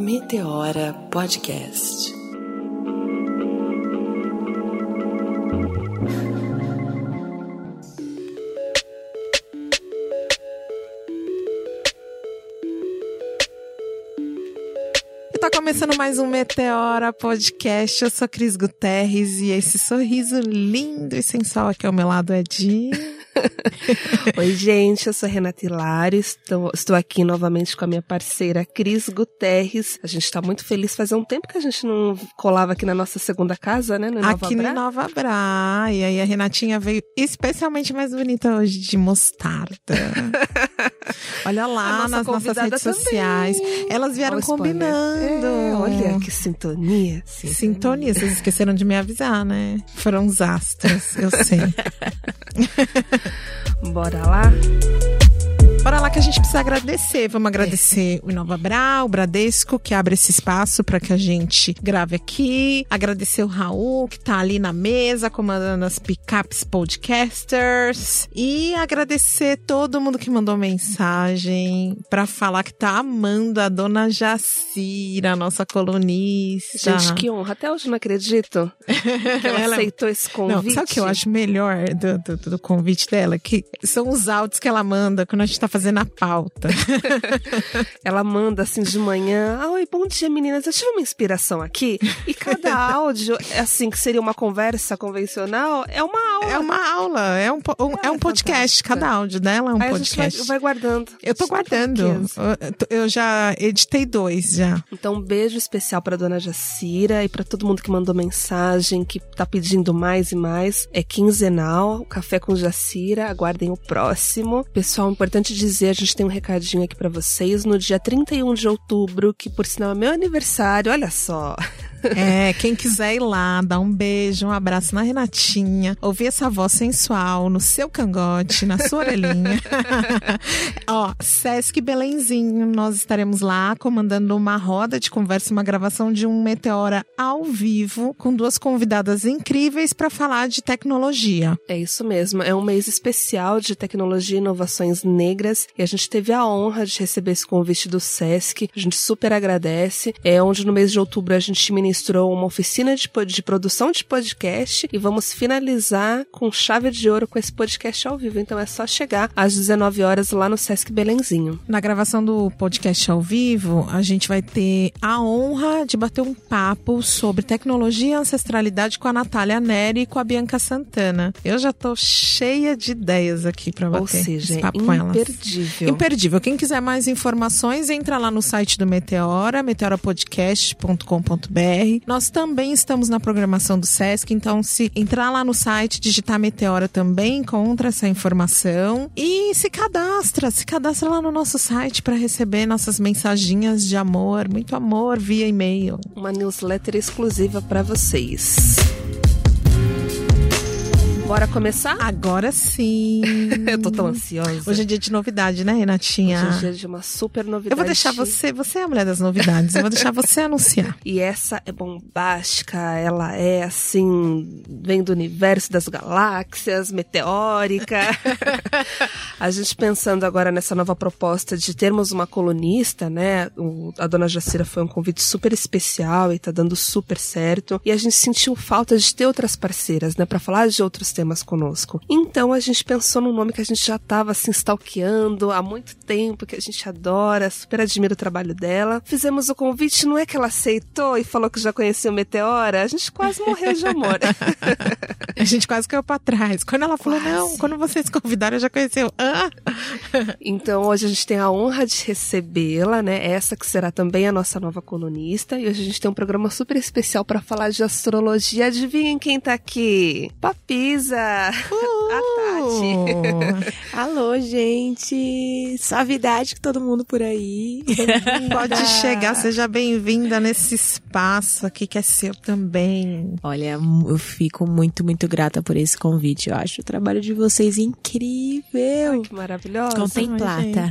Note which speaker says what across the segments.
Speaker 1: Meteora Podcast.
Speaker 2: Tá começando mais um Meteora Podcast. Eu sou Cris Guterres e esse sorriso lindo e sensual aqui ao meu lado é de.
Speaker 3: Oi, gente, eu sou Renata Hilário, estou, estou aqui novamente com a minha parceira Cris Guterres. A gente está muito feliz, fazia um tempo que a gente não colava aqui na nossa segunda casa, né? No
Speaker 2: aqui no Nova Bra. E aí a Renatinha veio especialmente mais bonita hoje, de mostarda. Olha lá nas nossas redes também. sociais. Elas vieram combinando. É,
Speaker 3: olha que sintonia.
Speaker 2: Sintonia. sintonia. Vocês esqueceram de me avisar, né? Foram os astros, eu sei.
Speaker 3: Bora lá?
Speaker 2: Bora lá que a gente precisa agradecer. Vamos agradecer é. o Inova Bra, o Bradesco, que abre esse espaço para que a gente grave aqui. Agradecer o Raul, que tá ali na mesa, comandando as pickups podcasters. E agradecer todo mundo que mandou mensagem para falar que tá amando a dona Jacira, nossa colunista.
Speaker 3: Gente, que honra. Até hoje não acredito que ela, ela... aceitou esse convite.
Speaker 2: Não, sabe o que eu acho melhor do, do, do convite dela? Que são os áudios que ela manda quando a gente tá fazendo a pauta.
Speaker 3: Ela manda assim de manhã: Oi, bom dia meninas, eu tive uma inspiração aqui. E cada áudio, assim, que seria uma conversa convencional, é uma aula.
Speaker 2: É uma aula, é um, um é, é um podcast. Cada áudio dela é um
Speaker 3: Aí
Speaker 2: podcast.
Speaker 3: Vai, vai guardando.
Speaker 2: Eu tô guardando. Eu, eu já editei dois já.
Speaker 3: Então, um beijo especial pra dona Jacira e para todo mundo que mandou mensagem, que tá pedindo mais e mais. É quinzenal, Café com Jacira. Aguardem o próximo. Pessoal, importante dizer, a gente tem um recadinho aqui para vocês. No dia 31 de outubro, que por sinal é meu aniversário, olha só.
Speaker 2: É, quem quiser ir lá, dar um beijo, um abraço na Renatinha, ouvir essa voz sensual no seu cangote, na sua orelhinha. Ó, Sesc Belenzinho, nós estaremos lá comandando uma roda de conversa, uma gravação de um Meteora ao vivo, com duas convidadas incríveis para falar de tecnologia.
Speaker 3: É isso mesmo, é um mês especial de tecnologia e inovações negras e a gente teve a honra de receber esse convite do Sesc, a gente super agradece. É onde no mês de outubro a gente ministra ministrou uma oficina de, de produção de podcast e vamos finalizar com chave de ouro com esse podcast ao vivo. Então é só chegar às 19 horas lá no Sesc Belenzinho.
Speaker 2: Na gravação do podcast ao vivo, a gente vai ter a honra de bater um papo sobre tecnologia e ancestralidade com a Natália Neri e com a Bianca Santana. Eu já tô cheia de ideias aqui para bater
Speaker 3: Ou seja,
Speaker 2: esse papo com elas.
Speaker 3: imperdível.
Speaker 2: Imperdível. Quem quiser mais informações, entra lá no site do Meteora, meteorapodcast.com.br nós também estamos na programação do SESC, então se entrar lá no site, digitar Meteora também encontra essa informação e se cadastra, se cadastra lá no nosso site para receber nossas mensaginhas de amor, muito amor via e-mail.
Speaker 3: Uma newsletter exclusiva para vocês. Bora começar?
Speaker 2: Agora sim.
Speaker 3: eu tô tão ansiosa.
Speaker 2: Hoje é dia de novidade, né, Renatinha?
Speaker 3: Hoje é dia de uma super novidade.
Speaker 2: Eu vou deixar você, você é a mulher das novidades, eu vou deixar você anunciar.
Speaker 3: E essa é bombástica, ela é assim, vem do universo das galáxias, meteórica. a gente pensando agora nessa nova proposta de termos uma colunista, né? O, a dona Jacira foi um convite super especial e tá dando super certo. E a gente sentiu falta de ter outras parceiras, né? Pra falar de outros temas conosco. Então a gente pensou num nome que a gente já estava assim stalkeando há muito tempo, que a gente adora, super admira o trabalho dela. Fizemos o convite, não é que ela aceitou e falou que já conhecia o Meteora, a gente quase morreu de amor.
Speaker 2: a gente quase caiu para trás. Quando ela falou, quase. não, quando vocês convidaram, já conheceu. Ah!
Speaker 3: então hoje a gente tem a honra de recebê-la, né? Essa que será também a nossa nova colunista. E hoje a gente tem um programa super especial para falar de astrologia. Adivinhem quem tá aqui? Papisa! Luísa!
Speaker 2: A Tati!
Speaker 4: Alô, gente! Suavidade que todo mundo por aí.
Speaker 2: Pode chegar, seja bem-vinda nesse espaço aqui que é seu também.
Speaker 4: Olha, eu fico muito, muito grata por esse convite. Eu acho o trabalho de vocês incrível.
Speaker 3: Ai, que maravilhosa.
Speaker 4: Contemplata.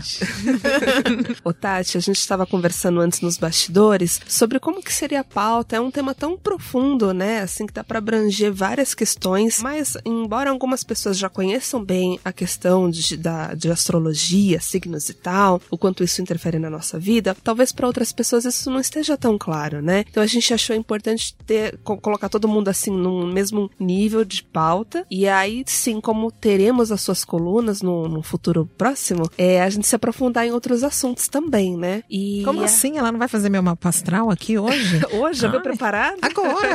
Speaker 3: Ô, Tati, a gente estava conversando antes nos bastidores sobre como que seria a pauta. É um tema tão profundo, né? Assim, que dá para abranger várias questões, mas embora algumas pessoas já conheçam bem a questão de, da, de astrologia, signos e tal, o quanto isso interfere na nossa vida, talvez para outras pessoas isso não esteja tão claro, né? Então a gente achou importante ter, colocar todo mundo assim num mesmo nível de pauta. E aí, sim, como teremos as suas colunas no, no futuro próximo, é a gente se aprofundar em outros assuntos também, né?
Speaker 2: E como a... assim? Ela não vai fazer meu mapa astral aqui hoje?
Speaker 3: hoje? Já veio preparado?
Speaker 2: Agora!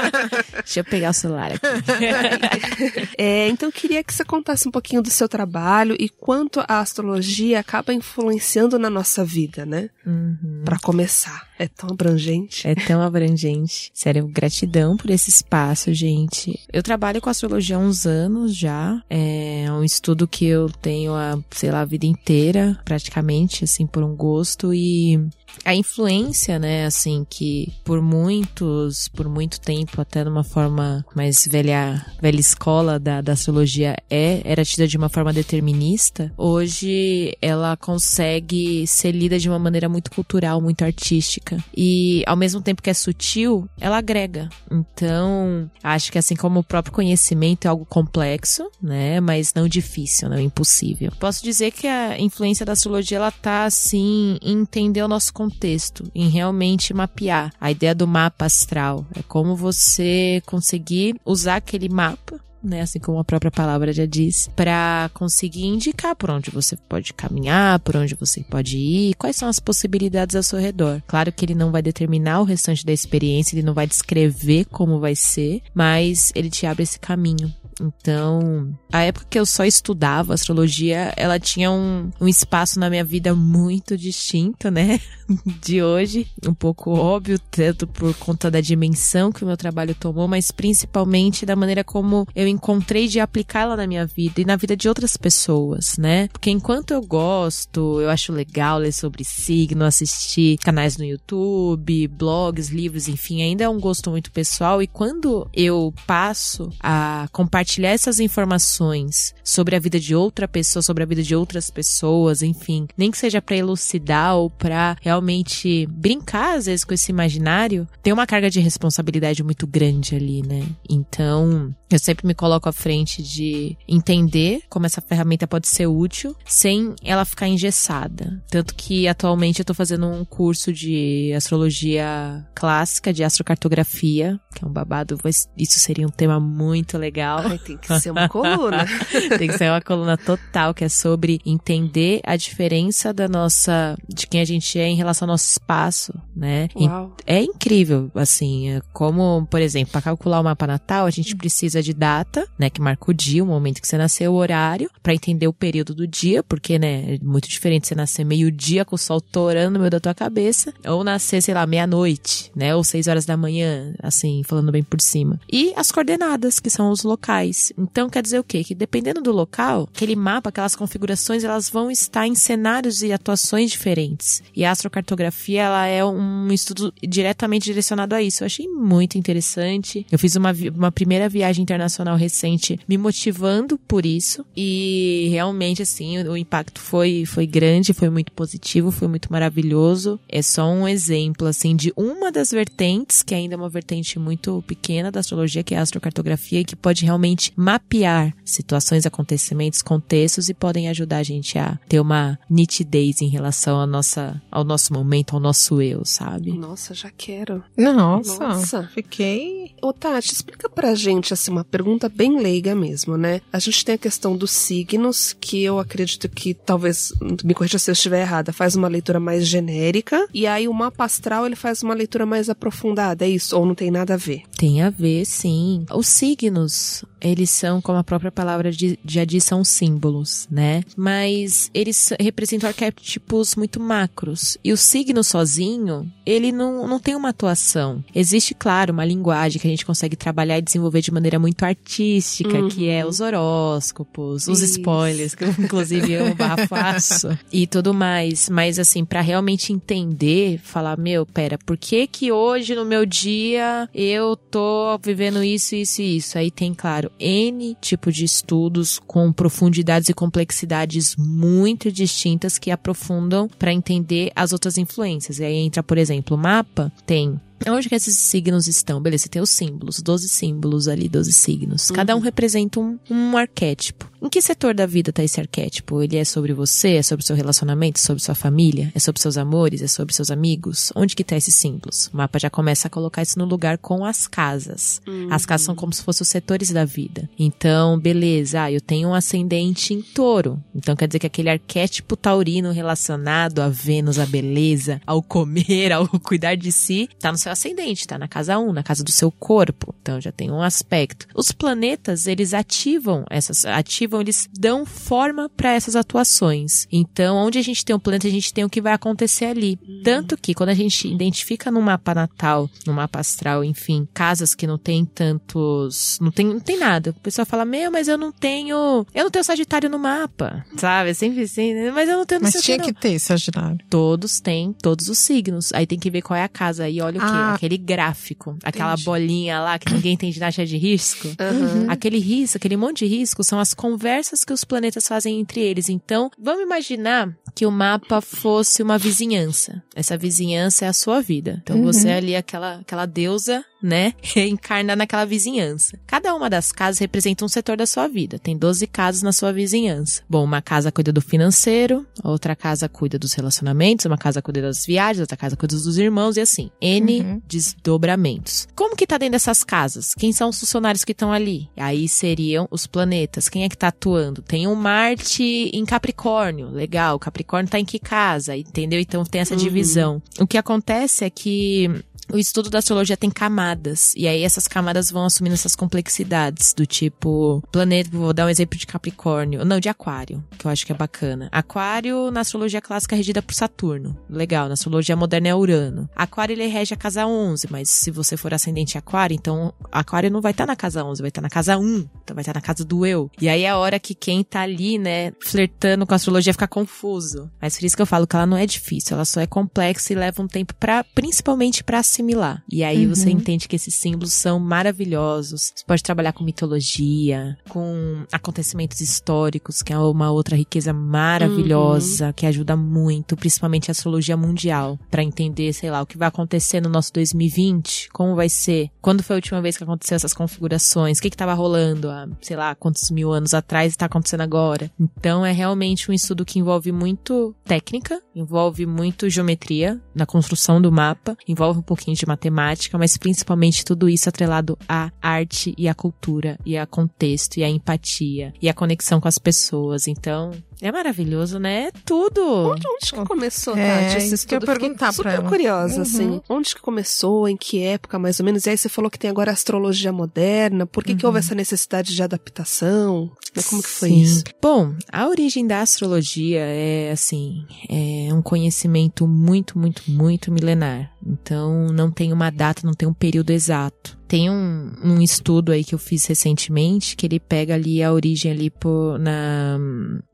Speaker 4: Deixa eu pegar o celular aqui.
Speaker 3: é, então eu queria que você contasse um pouquinho do seu trabalho e quanto a astrologia acaba influenciando na nossa vida, né? Uhum. Para começar. É tão abrangente.
Speaker 4: É tão abrangente. Sério, gratidão por esse espaço, gente. Eu trabalho com astrologia há uns anos já. É um estudo que eu tenho a, sei lá, a vida inteira, praticamente, assim, por um gosto. E a influência, né, assim, que por muitos, por muito tempo, até numa forma mais velha, velha escola da, da astrologia é, era tida de uma forma determinista, hoje ela consegue ser lida de uma maneira muito cultural, muito artística. E ao mesmo tempo que é sutil, ela agrega. Então, acho que assim como o próprio conhecimento é algo complexo, né, mas não difícil, não impossível. Posso dizer que a influência da astrologia, ela tá, assim, em entender o nosso contexto, em realmente mapear. A ideia do mapa astral é como você conseguir usar aquele mapa né, assim como a própria palavra já diz, para conseguir indicar por onde você pode caminhar, por onde você pode ir, quais são as possibilidades ao seu redor. Claro que ele não vai determinar o restante da experiência, ele não vai descrever como vai ser, mas ele te abre esse caminho. Então, a época que eu só estudava astrologia, ela tinha um, um espaço na minha vida muito distinto, né? De hoje. Um pouco óbvio, tanto por conta da dimensão que o meu trabalho tomou, mas principalmente da maneira como eu encontrei de aplicá-la na minha vida e na vida de outras pessoas, né? Porque enquanto eu gosto, eu acho legal ler sobre signo, assistir canais no YouTube, blogs, livros, enfim, ainda é um gosto muito pessoal. E quando eu passo a compartilhar compartilhar essas informações sobre a vida de outra pessoa, sobre a vida de outras pessoas, enfim, nem que seja para elucidar ou para realmente brincar às vezes com esse imaginário, tem uma carga de responsabilidade muito grande ali, né? Então, eu sempre me coloco à frente de entender como essa ferramenta pode ser útil sem ela ficar engessada. Tanto que atualmente eu tô fazendo um curso de astrologia clássica, de astrocartografia, que é um babado, isso seria um tema muito legal.
Speaker 3: Ai, tem que ser uma coluna.
Speaker 4: tem que ser uma coluna total, que é sobre entender a diferença da nossa, de quem a gente é em relação ao nosso espaço, né?
Speaker 3: Uau.
Speaker 4: É incrível, assim, é como, por exemplo, para calcular o mapa natal, a gente precisa de data, né, que marca o dia, o momento que você nasceu, o horário, para entender o período do dia, porque, né, é muito diferente você nascer meio-dia com o sol torando no meio da tua cabeça, ou nascer, sei lá, meia-noite, né, ou seis horas da manhã, assim, falando bem por cima. E as coordenadas, que são os locais locais. Então quer dizer o quê? Que dependendo do local, aquele mapa, aquelas configurações, elas vão estar em cenários e atuações diferentes. E a astrocartografia, ela é um estudo diretamente direcionado a isso. Eu achei muito interessante. Eu fiz uma, uma primeira viagem internacional recente me motivando por isso. E realmente, assim, o, o impacto foi, foi grande, foi muito positivo, foi muito maravilhoso. É só um exemplo, assim, de uma das vertentes, que ainda é uma vertente muito pequena da astrologia, que é a astrocartografia, e que pode realmente realmente mapear situações, acontecimentos, contextos e podem ajudar a gente a ter uma nitidez em relação à nossa, ao nosso momento, ao nosso eu, sabe?
Speaker 3: Nossa, já quero.
Speaker 2: Nossa, Nossa. fiquei.
Speaker 3: Ô, Tati, explica pra gente, assim, uma pergunta bem leiga mesmo, né? A gente tem a questão dos signos, que eu acredito que talvez, me corrija se eu estiver errada, faz uma leitura mais genérica, e aí o mapa astral ele faz uma leitura mais aprofundada, é isso? Ou não tem nada a ver?
Speaker 4: Tem a ver, sim. Os signos, eles são, como a própria palavra já diz, são símbolos, né? Mas eles representam arquétipos muito macros. E o signo sozinho, ele não, não tem uma atuação. Existe, claro, uma linguagem que a gente consegue trabalhar e desenvolver de maneira muito artística, uhum. que é os horóscopos, os Isso. spoilers, que eu inclusive eu faço, e tudo mais. Mas assim, para realmente entender, falar, meu, pera, por que que hoje no meu dia eu tô vivendo isso, isso e isso? Aí tem, claro, N tipo de estudos com profundidades e complexidades muito distintas que aprofundam para entender as outras influências. E aí entra, por exemplo, o mapa tem onde que esses signos estão? Beleza, você tem os símbolos, 12 símbolos ali, 12 signos. Cada um representa um, um arquétipo. Em que setor da vida tá esse arquétipo? Ele é sobre você? É sobre o seu relacionamento? É sobre sua família? É sobre seus amores? É sobre seus amigos? Onde que tá esses símbolos? O mapa já começa a colocar isso no lugar com as casas. As casas são como se fossem os setores da vida. Então, beleza, ah, eu tenho um ascendente em touro. Então quer dizer que aquele arquétipo taurino relacionado a Vênus, a beleza, ao comer, ao cuidar de si, tá no seu ascendente, tá na casa 1, na casa do seu corpo. Então já tem um aspecto. Os planetas, eles ativam essas, ativam, eles dão forma para essas atuações. Então, onde a gente tem um planeta, a gente tem o que vai acontecer ali. Tanto que quando a gente identifica no mapa natal, no mapa astral, enfim, casas que não tem tantos, não tem, não tem nada. O pessoal fala: "Meu, mas eu não tenho, eu não tenho Sagitário no mapa". Sabe? Sempre assim, né? mas eu não tenho
Speaker 2: Mas tinha
Speaker 4: não.
Speaker 2: que ter, Sagitário.
Speaker 4: Todos têm todos os signos. Aí tem que ver qual é a casa. Aí olha o quê?
Speaker 2: Ah.
Speaker 4: Aquele gráfico. Aquela
Speaker 2: Entendi.
Speaker 4: bolinha lá que ninguém tem ginástica de risco.
Speaker 3: Aham.
Speaker 4: Aquele risco, aquele monte de risco são as conversas que os planetas fazem entre eles. Então, vamos imaginar que o mapa fosse uma vizinhança. Essa vizinhança é a sua vida. Então, você é ali aquela, aquela deusa, né? Encarna naquela vizinhança. Cada uma das casas representa um setor da sua vida. Tem 12 casas na sua vizinhança. Bom, uma casa cuida do financeiro, outra casa cuida dos relacionamentos, uma casa cuida das viagens, outra casa cuida dos irmãos e assim. N
Speaker 2: Uhum.
Speaker 4: desdobramentos. Como que tá dentro dessas casas? Quem são os funcionários que estão ali? Aí seriam os planetas. Quem é que tá atuando? Tem um Marte em Capricórnio. Legal. Capricórnio tá em que casa? Entendeu? Então tem essa divisão. O que acontece é que o estudo da astrologia tem camadas. E aí essas camadas vão assumindo essas complexidades. Do tipo, planeta, vou dar um exemplo de Capricórnio. Não, de Aquário, que eu acho que é bacana. Aquário, na astrologia clássica, é regida por Saturno. Legal, na astrologia moderna é Urano. Aquário, ele rege a casa 11, mas se você for ascendente Aquário, então Aquário não vai estar na casa 11, vai estar na casa 1. Então vai estar na casa do eu. E aí é a hora que quem tá ali, né, flertando com a astrologia fica confuso. Mas por isso que eu falo que ela não é difícil, ela só é complexa e leva um tempo para principalmente pra assimilar. E aí você entende que esses símbolos são maravilhosos. Você pode trabalhar com mitologia, com acontecimentos históricos, que é uma outra riqueza maravilhosa que ajuda muito, principalmente a astrologia mundial, Pra entender, sei lá, o que vai acontecer no nosso 2020, como vai ser, quando foi a última vez que aconteceu essas configurações, o que que tava rolando há, sei lá, quantos mil anos atrás e tá acontecendo agora. Então é realmente um estudo que envolve muito técnica, envolve muito geometria na construção do mapa, envolve um pouquinho de matemática, mas principalmente tudo isso atrelado à arte e à cultura e a contexto e a empatia e a conexão com as pessoas. Então, é maravilhoso, né? É tudo.
Speaker 3: Onde que começou,
Speaker 2: É,
Speaker 3: Tati, esse
Speaker 2: isso que eu perguntar pra
Speaker 3: super
Speaker 2: ela.
Speaker 3: curiosa,
Speaker 2: Uhum.
Speaker 3: assim. Onde que começou, em que época, mais ou menos? E aí você falou que tem agora a astrologia moderna. Por que, que houve essa necessidade de adaptação? Como que foi
Speaker 4: Sim.
Speaker 3: isso?
Speaker 4: Bom, a origem da astrologia é assim, é um conhecimento muito, muito, muito milenar. Então, não tem uma data, não tem um período exato. Tem um, um estudo aí que eu fiz recentemente que ele pega ali a origem ali por, na,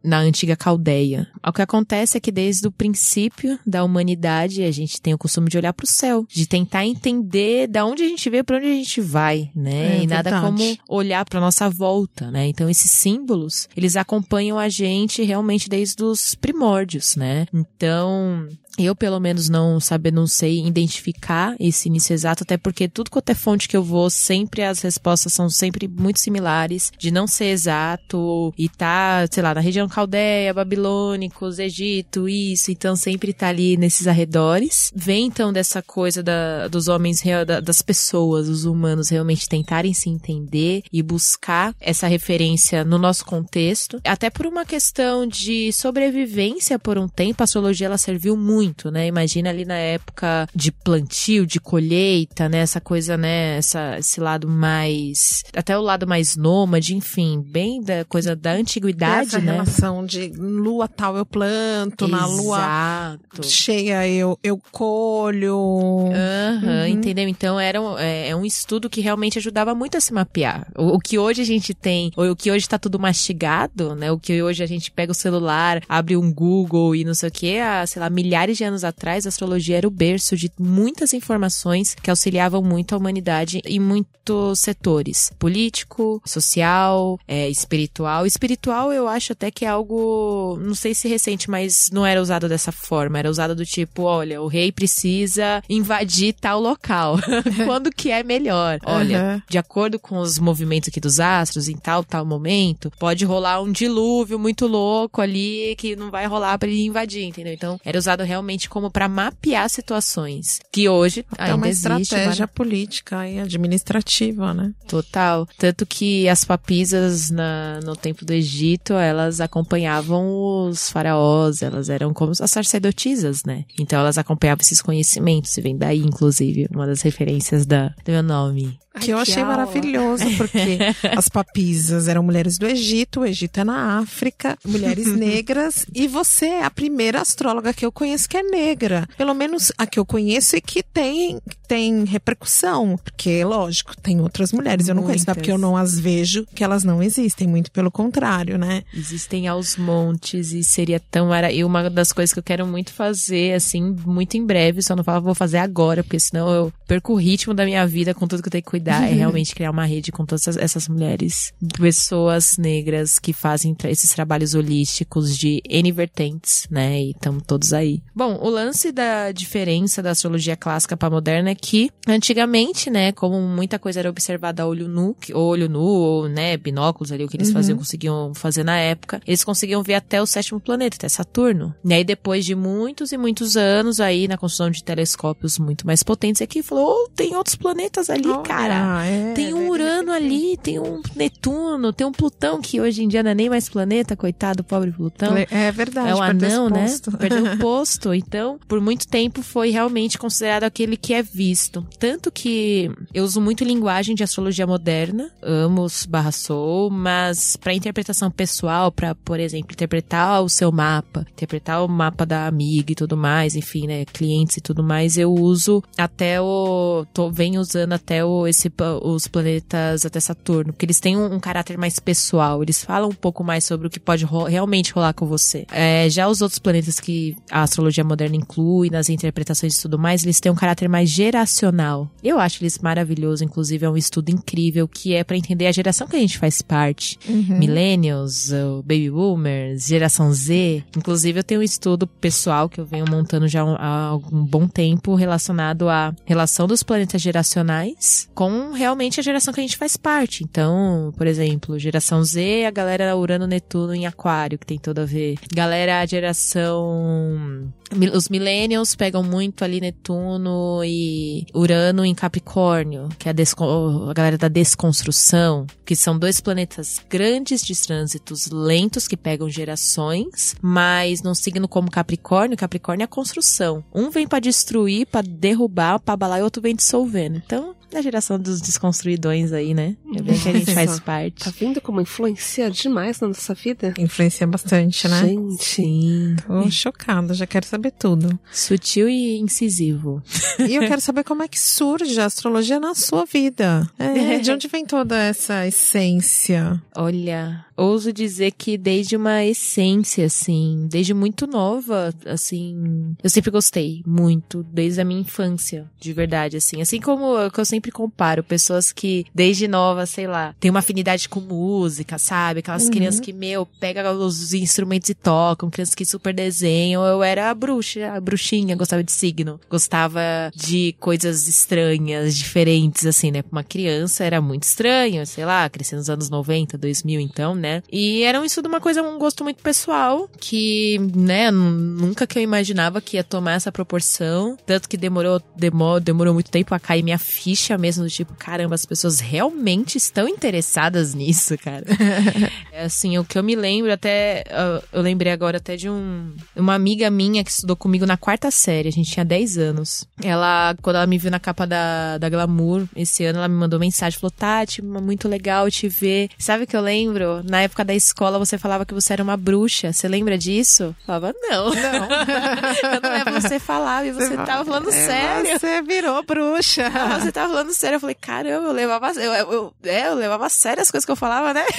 Speaker 4: na antiga Caldeia. O que acontece é que desde o princípio da humanidade a gente tem o costume de olhar para o céu, de tentar entender da onde a gente veio, para onde a gente vai, né?
Speaker 2: É
Speaker 4: e nada
Speaker 2: verdade.
Speaker 4: como olhar para nossa volta, né? Então esses símbolos, eles acompanham a gente realmente desde os primórdios, né? Então, eu, pelo menos, não saber, não sei identificar esse início exato, até porque tudo quanto é fonte que eu vou, sempre as respostas são sempre muito similares, de não ser exato e tá, sei lá, na região caldeia, babilônicos, Egito, isso, então sempre tá ali nesses arredores. Vem então dessa coisa da, dos homens, das pessoas, os humanos realmente tentarem se entender e buscar essa referência no nosso contexto, até por uma questão de sobrevivência por um tempo, a astrologia ela serviu muito, né? Imagina ali na época de plantio, de colheita, né? Essa coisa, né? Essa, esse lado mais, até o lado mais nômade, enfim, bem da coisa da antiguidade,
Speaker 2: Essa
Speaker 4: né?
Speaker 2: relação de lua tal eu planto, na lua
Speaker 4: Exato.
Speaker 2: cheia eu, eu colho.
Speaker 4: Aham,
Speaker 2: Uhum.
Speaker 4: entendeu? Então era um, é, é um estudo que realmente ajudava muito a se mapear. O, o que hoje a gente tem, ou o que hoje tá tudo mastigado, né? O que hoje a gente pega o celular, abre um Google e não sei o que, há, sei lá, milhares de anos atrás, a astrologia era o berço de muitas informações que auxiliavam muito a humanidade em muitos setores: político, social, é, espiritual. Espiritual eu acho até que é algo, não sei se recente, mas não era usado dessa forma. Era usado do tipo, olha, o rei precisa invadir tal local. Quando que é melhor? Olha,
Speaker 2: Uhum.
Speaker 4: de acordo com os movimentos aqui dos astros, em tal, tal momento, pode rolar um dilúvio muito louco ali que não vai rolar pra ele invadir, entendeu? Então, era usado realmente como pra mapear situações que hoje
Speaker 2: É
Speaker 4: ainda
Speaker 2: uma estratégia política e administrativa, né?
Speaker 4: Total. Tanto que as papisas na, no tempo do Egito, elas acompanhavam os faraós, elas eram como as sacerdotisas, né? Então elas acompanhavam esses conhecimentos, e vem daí, inclusive, uma das referências da, do meu nome.
Speaker 2: Que eu
Speaker 3: Ai, que
Speaker 2: achei
Speaker 3: aula.
Speaker 2: maravilhoso, porque as papisas eram mulheres do Egito, o Egito é na África, mulheres negras, e você é a primeira astróloga que eu conheço que é negra. Pelo menos a que eu conheço e que tem, tem repercussão. Porque, lógico, tem outras mulheres, eu não conheço, não é porque eu não as vejo que elas não existem, muito pelo contrário, né?
Speaker 4: Existem aos montes e seria tão mara... E uma das coisas que eu quero muito fazer, assim, muito em breve, só não falo vou fazer agora, porque senão eu perco o ritmo da minha vida com tudo que eu tenho que cuidar, é realmente criar uma rede com todas essas- mulheres, pessoas negras que fazem esses trabalhos holísticos de N vertentes, né? E estamos todos aí. Bom, o lance da diferença da astrologia clássica para moderna é que antigamente, né, como muita coisa era observada a olho nu, que- olho nu ou, né, binóculos ali, o que eles faziam, conseguiam fazer na época, eles conseguiam ver até o sétimo planeta, até Saturno. E aí depois de muitos e muitos anos aí na construção de telescópios muito mais potentes, aqui falou, oh, tem outros planetas ali, cara.
Speaker 2: Ah, é,
Speaker 4: Tem um
Speaker 2: é,
Speaker 4: Urano ali, tem um Netuno, tem um Plutão que hoje em dia não é nem mais planeta, coitado, pobre Plutão.
Speaker 2: É verdade.
Speaker 4: É o
Speaker 2: perdeu esse
Speaker 4: anão, né?
Speaker 2: posto.
Speaker 4: Perdeu o posto. Então, por muito tempo foi realmente considerado aquele que é visto. Tanto que eu uso muito linguagem de astrologia moderna, amo os barra sou, mas para interpretação pessoal, para, por exemplo, interpretar o seu mapa, interpretar o mapa da amiga e tudo mais, enfim, né, clientes e tudo mais, eu uso até o tô venho usando até o esse os planetas até Saturno, porque eles têm um, um caráter mais pessoal, eles falam um pouco mais sobre o que pode ro- realmente rolar com você. É, já os outros planetas que a astrologia moderna inclui nas interpretações e tudo mais, eles têm um caráter mais geracional. Eu acho eles maravilhosos, inclusive é um estudo incrível que é para entender a geração que a gente faz parte. Millennials, o Baby Boomers, Geração Z. Inclusive, eu tenho um estudo pessoal que eu venho montando já há algum bom tempo relacionado à relação dos planetas geracionais com realmente a geração que a gente faz parte. Então, por exemplo, geração Z, a galera Urano Netuno em Aquário, que tem tudo a ver. Galera, a geração Os millennials pegam muito ali Netuno e Urano em Capricórnio, que é a, a galera da desconstrução, que são dois planetas grandes de trânsitos lentos que pegam gerações, mas num signo como Capricórnio, Capricórnio é a construção. Um vem pra destruir, pra derrubar, pra abalar e outro vem dissolvendo. Então, é a geração dos desconstruidões aí, né? É bem que a gente faz parte.
Speaker 3: Tá vendo como influencia demais na nossa vida?
Speaker 2: Influencia bastante, né?
Speaker 3: Gente.
Speaker 4: Sim.
Speaker 2: Tô chocada, já quero saber tudo.
Speaker 4: Sutil e incisivo.
Speaker 2: E eu quero saber como é que surge a astrologia na sua vida. É, de onde vem toda essa essência?
Speaker 4: Olha, ouso dizer que desde uma essência, assim, desde muito nova, assim, eu sempre gostei muito, desde a minha infância, de verdade, assim. Assim como eu, que eu sempre comparo, pessoas que desde nova, sei lá, tem uma afinidade com música, sabe? Aquelas crianças que, meu, pegam os instrumentos e tocam, crianças que super desenham. Eu era a bruxa, a bruxinha, gostava de signo, gostava de coisas estranhas, diferentes, assim, né? Pra uma criança era muito estranho, sei lá, cresci nos anos 90, 2000, então, né? E era um estudo, uma coisa, um gosto muito pessoal, que, né, nunca que eu imaginava que ia tomar essa proporção, tanto que demorou, demorou, demorou muito tempo a cair minha ficha mesmo, do tipo, caramba, as pessoas realmente estão interessadas nisso, cara. É assim, o que eu me lembro até. ah, Eu lembrei agora até de um. Uma amiga minha que estudou comigo na quarta série, a gente tinha 10 anos. Ela, quando ela me viu na capa da, da Glamour esse ano, ela me mandou mensagem, falou: Tati, muito legal te ver. Sabe o que eu lembro? na época da escola você falava que você era uma bruxa. Você lembra disso? Eu falava, não.
Speaker 2: Não.
Speaker 4: Eu não é você falava e você tava falando
Speaker 2: É,
Speaker 4: sério.
Speaker 2: Você virou bruxa.
Speaker 4: Ah, Você tava falando sério. Eu falei, caramba, eu levava, eu, eu, é, eu levava a sério as coisas que eu falava, né?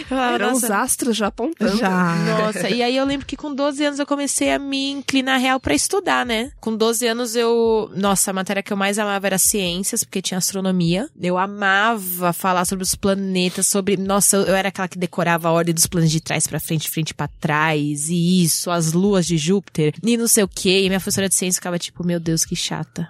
Speaker 4: Eu falava,
Speaker 3: Eram os astros já apontando.
Speaker 2: Já.
Speaker 4: Nossa, e aí eu lembro que com 12 anos eu comecei a me inclinar real pra estudar, né? Com 12 anos eu. Nossa, a matéria que eu mais amava era ciências, porque tinha astronomia. Eu amava falar sobre os planetas, sobre. Nossa, eu, eu era aquela que decorava a ordem dos planetas de trás pra frente, frente pra trás, e isso, as luas de Júpiter, e não sei o quê. E minha professora de ciência ficava tipo, meu Deus, que chata.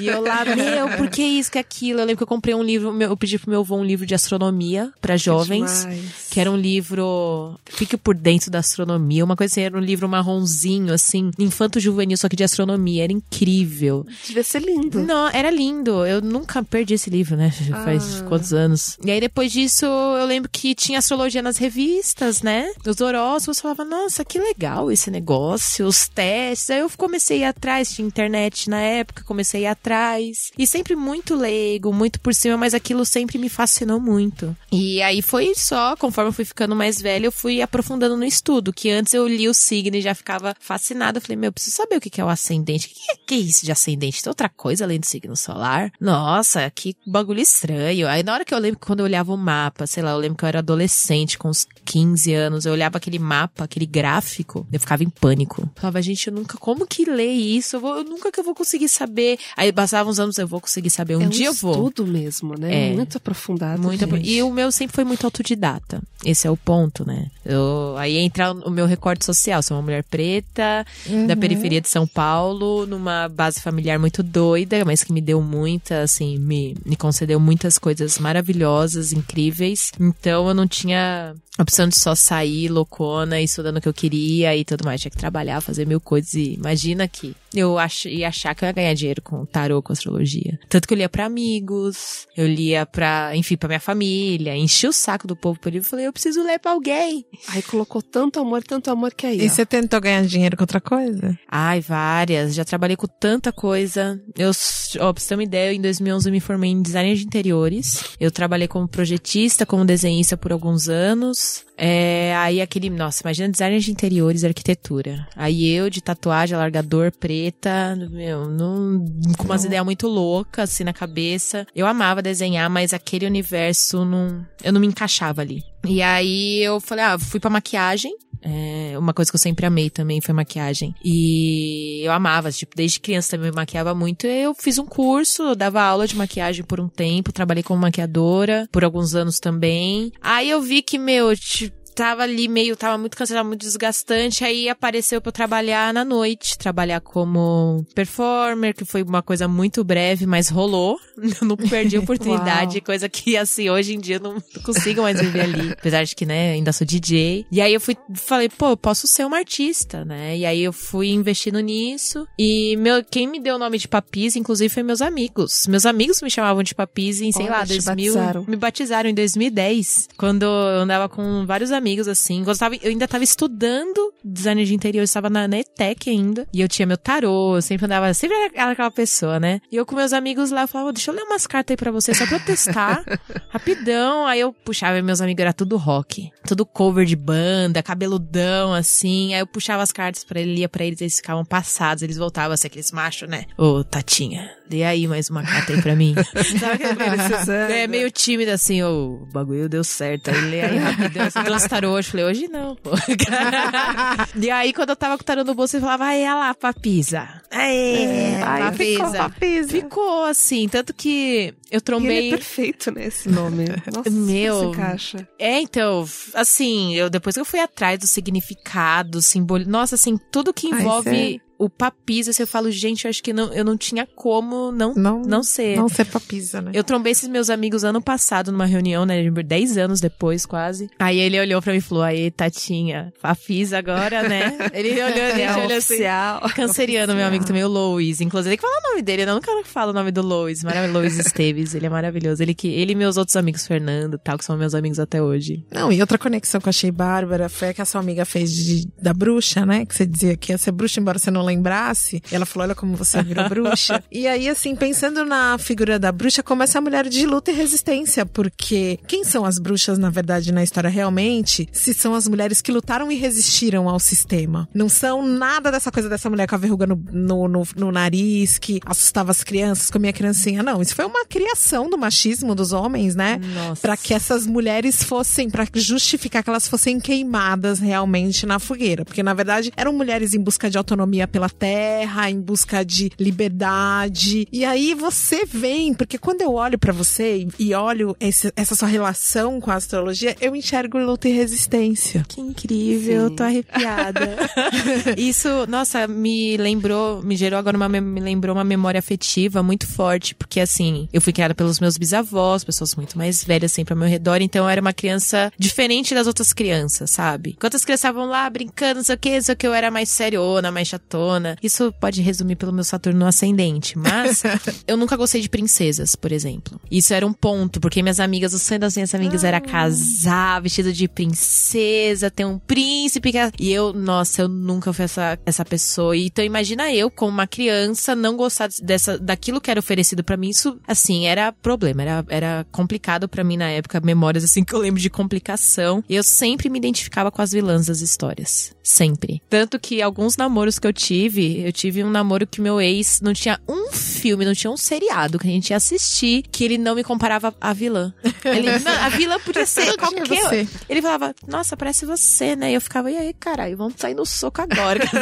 Speaker 4: E eu lá, meu, por que isso, que aquilo? Eu lembro que eu comprei um livro, meu- eu pedi pro meu avô um livro de astronomia pra jovens.
Speaker 3: Demais.
Speaker 4: Que era um livro. Fique por dentro da astronomia. Uma coisa assim, era um livro marronzinho, assim, infanto-juvenil, só que de astronomia. Era incrível.
Speaker 3: Devia ser lindo.
Speaker 4: Não, era lindo. Eu nunca perdi esse livro, né? Já Faz
Speaker 3: Ah.
Speaker 4: quantos anos? E aí, depois disso, eu lembro que tinha astrologia nas revistas, né? Os horóscopos. Falava, nossa, que legal esse negócio. Os testes. Aí eu comecei a ir atrás. Tinha internet na época, comecei a ir atrás. E sempre muito leigo, muito por cima, mas aquilo sempre me fascinou muito. E aí foi só, conforme eu fui ficando mais velha, eu fui aprofundando no estudo. Que antes eu li o signo e já ficava fascinada. Eu falei, meu, eu preciso saber o que é o ascendente. O que é, que é isso de ascendente? Tem outra coisa além do signo solar? Nossa, que bagulho estranho. Aí na hora que eu lembro quando eu olhava o mapa, sei lá, eu lembro que eu era adolescente, com uns 15 anos, eu olhava aquele mapa, aquele gráfico, eu ficava em pânico. Eu falava, gente, eu nunca, como que lê isso? Eu, vou- eu nunca que eu vou conseguir saber. Aí passavam uns anos, eu vou conseguir saber. Um
Speaker 3: é um
Speaker 4: dia eu vou.
Speaker 3: estudo mesmo, né?
Speaker 4: É.
Speaker 3: Muito aprofundado.
Speaker 4: Muito apro-. E o meu sempre foi muito autodidata. Esse é o ponto, né? Eu, aí entra o meu recorte social. Sou uma mulher preta, da periferia de São Paulo, numa base familiar muito doida, mas que me deu muita, assim, me, me concedeu muitas coisas maravilhosas, incríveis. Então eu não tinha opção de só sair loucona e estudando o que eu queria e tudo mais. Tinha que trabalhar, fazer mil coisas. E imagina que eu ach, ia achar que eu ia ganhar dinheiro com tarô, com astrologia. Tanto que eu lia pra amigos, eu lia pra, enfim, pra minha família, enchi o saco do povo por livro e falei, eu preciso ler pra alguém.
Speaker 3: Aí colocou tanto amor, tanto amor que aí.
Speaker 2: E
Speaker 3: ó.
Speaker 2: você tentou ganhar dinheiro com outra coisa?
Speaker 4: Ai, várias. Já trabalhei com tanta coisa. Eu, ó, pra você ter uma ideia, em 2011 eu me formei em design de interiores. Eu trabalhei como projetista, como desenhista por alguns anos. É, aí aquele, nossa, imagina design de interiores e arquitetura. Aí eu de tatuagem, alargador, preta, meu, não, com umas ideias muito loucas assim na cabeça. Eu amava desenhar, mas aquele universo não, eu não me encaixava ali. E aí eu falei, ah, fui pra maquiagem. É, uma coisa que eu sempre amei também foi maquiagem. E eu amava, tipo, desde criança também me maquiava muito. Eu fiz um curso, dava aula de maquiagem por um tempo, trabalhei como maquiadora por alguns anos também. Aí eu vi que, meu, tipo, tava ali meio, tava muito cansada, tava muito desgastante, aí apareceu pra eu trabalhar na noite, trabalhar como performer, que foi uma coisa muito breve, mas rolou. Eu não perdi a oportunidade, coisa que, assim, hoje em dia eu não consigo mais viver ali. Apesar de que, né, ainda sou DJ. E aí eu fui, falei, pô, eu posso ser uma artista, né? E aí eu fui investindo nisso. E meu, quem me deu o nome de Papis, inclusive, foi meus amigos. Meus amigos me chamavam de Papis em, sei
Speaker 3: Olha,
Speaker 4: lá,
Speaker 3: te
Speaker 4: 2000.
Speaker 3: batizaram.
Speaker 4: Me batizaram em 2010, quando eu andava com vários amigos, assim. Eu, tava, eu ainda tava estudando design de interior, eu estava na, na ETEC ainda. E eu tinha meu tarô, eu sempre andava, sempre era aquela pessoa, né? E eu com meus amigos lá, eu falava, deixa eu ler umas cartas aí pra você, só pra eu testar. Rapidão. Aí eu puxava, meus amigos era tudo rock. Tudo cover de banda, cabeludão, assim. Aí eu puxava as cartas pra ele, lia pra eles, eles ficavam passados, eles voltavam a ser aqueles machos, né? Ô, Tatinha, dê aí mais uma carta aí pra mim. Sabe
Speaker 3: Precisando.
Speaker 4: é meio tímido assim, o bagulho deu certo. Aí lê aí rapidão, você trouxe tarô hoje. Falei, hoje não, pô. e aí, quando eu tava com o tarô no bolso, ele falava, ai, olha lá, papisa. Aê,
Speaker 2: Aí ficou
Speaker 4: papisa.
Speaker 2: papisa.
Speaker 4: Ficou assim, tanto que eu
Speaker 3: E ele
Speaker 4: trombei.
Speaker 3: é perfeito, né, esse nome. Nossa,
Speaker 4: Meu.
Speaker 3: se encaixa.
Speaker 4: É, então, assim, eu depois que eu fui atrás do significado, simbolo, nossa, assim, tudo que
Speaker 2: Ai,
Speaker 4: envolve
Speaker 2: cê-
Speaker 4: o papisa, assim, eu falo, gente, eu acho que não, eu não tinha como não,
Speaker 2: Não,
Speaker 4: não ser.
Speaker 2: Não ser papisa, né?
Speaker 4: Eu trombei esses meus amigos ano passado numa reunião, né? 10 anos depois, quase. Aí ele olhou pra mim e falou: Aí, Tatinha, Fafis agora, né? Ele olhou, ele
Speaker 3: É
Speaker 4: olhou assim.
Speaker 3: oficial.
Speaker 4: Canceriano, meu amigo também, o Lois. Inclusive, tem que falar o nome dele. Eu nunca falo o nome do Lois. Maravilhoso. Lois Esteves. Ele é maravilhoso. Ele, que, ele e meus outros amigos, Fernando e tal, que são meus amigos até hoje.
Speaker 2: Não, e outra conexão que eu achei bárbara foi a que a sua amiga fez de, da bruxa, né? Que você dizia que ia ser bruxa, embora você não lembrasse. Ela falou: Olha como você virou bruxa. e aí, assim, pensando na figura da bruxa como essa mulher de luta e resistência, porque quem são as bruxas, na verdade, na história realmente? Se são as mulheres que lutaram e resistiram ao sistema. Não são nada dessa coisa dessa mulher com a verruga no, no, no, no nariz, que assustava as crianças, comia criancinha. Não, isso foi uma criação do machismo dos homens, né?
Speaker 4: Nossa.
Speaker 2: Pra que essas mulheres fossem, pra justificar que elas fossem queimadas realmente na fogueira. Porque, na verdade, eram mulheres em busca de autonomia pela terra, em busca de liberdade. E aí você vem, porque quando eu olho pra você e olho esse- essa sua relação com a astrologia, eu enxergo luta e resistência.
Speaker 4: Que incrível, tô arrepiada. Isso, nossa, me lembrou, me gerou agora uma, me- lembrou uma memória afetiva muito forte, porque assim, eu fui criada pelos meus bisavós, pessoas muito mais velhas sempre ao meu redor, então eu era uma criança diferente das outras crianças, sabe? Enquanto as crianças estavam lá brincando, não sei o que, não sei o que, eu era mais seriona, mais chatona. Isso pode resumir pelo meu Saturno no ascendente, mas eu nunca gostei de princesas, por exemplo. Isso era um ponto, porque minhas amigas, o sonho das minhas amigas era casar, vestida de princesa, ter um príncipe. que- E eu, nossa, eu nunca fui essa, essa pessoa. Então imagina eu, como uma criança, não gostar dessa, daquilo que era oferecido pra mim. Isso, assim, era problema, era, era complicado pra mim na época. Memórias, assim, que eu lembro de complicação. E eu sempre me identificava com as vilãs das histórias. Sempre. Tanto que alguns namoros que eu tive, eu tive um namoro que meu ex não tinha um filme, não tinha um seriado que a gente ia assistir que ele não me comparava à vilã. Ele, não, a vilã podia ser qualquer.
Speaker 2: você.
Speaker 4: Ele falava, nossa, parece você, né? E eu ficava, e aí, caralho, vamos sair no soco agora.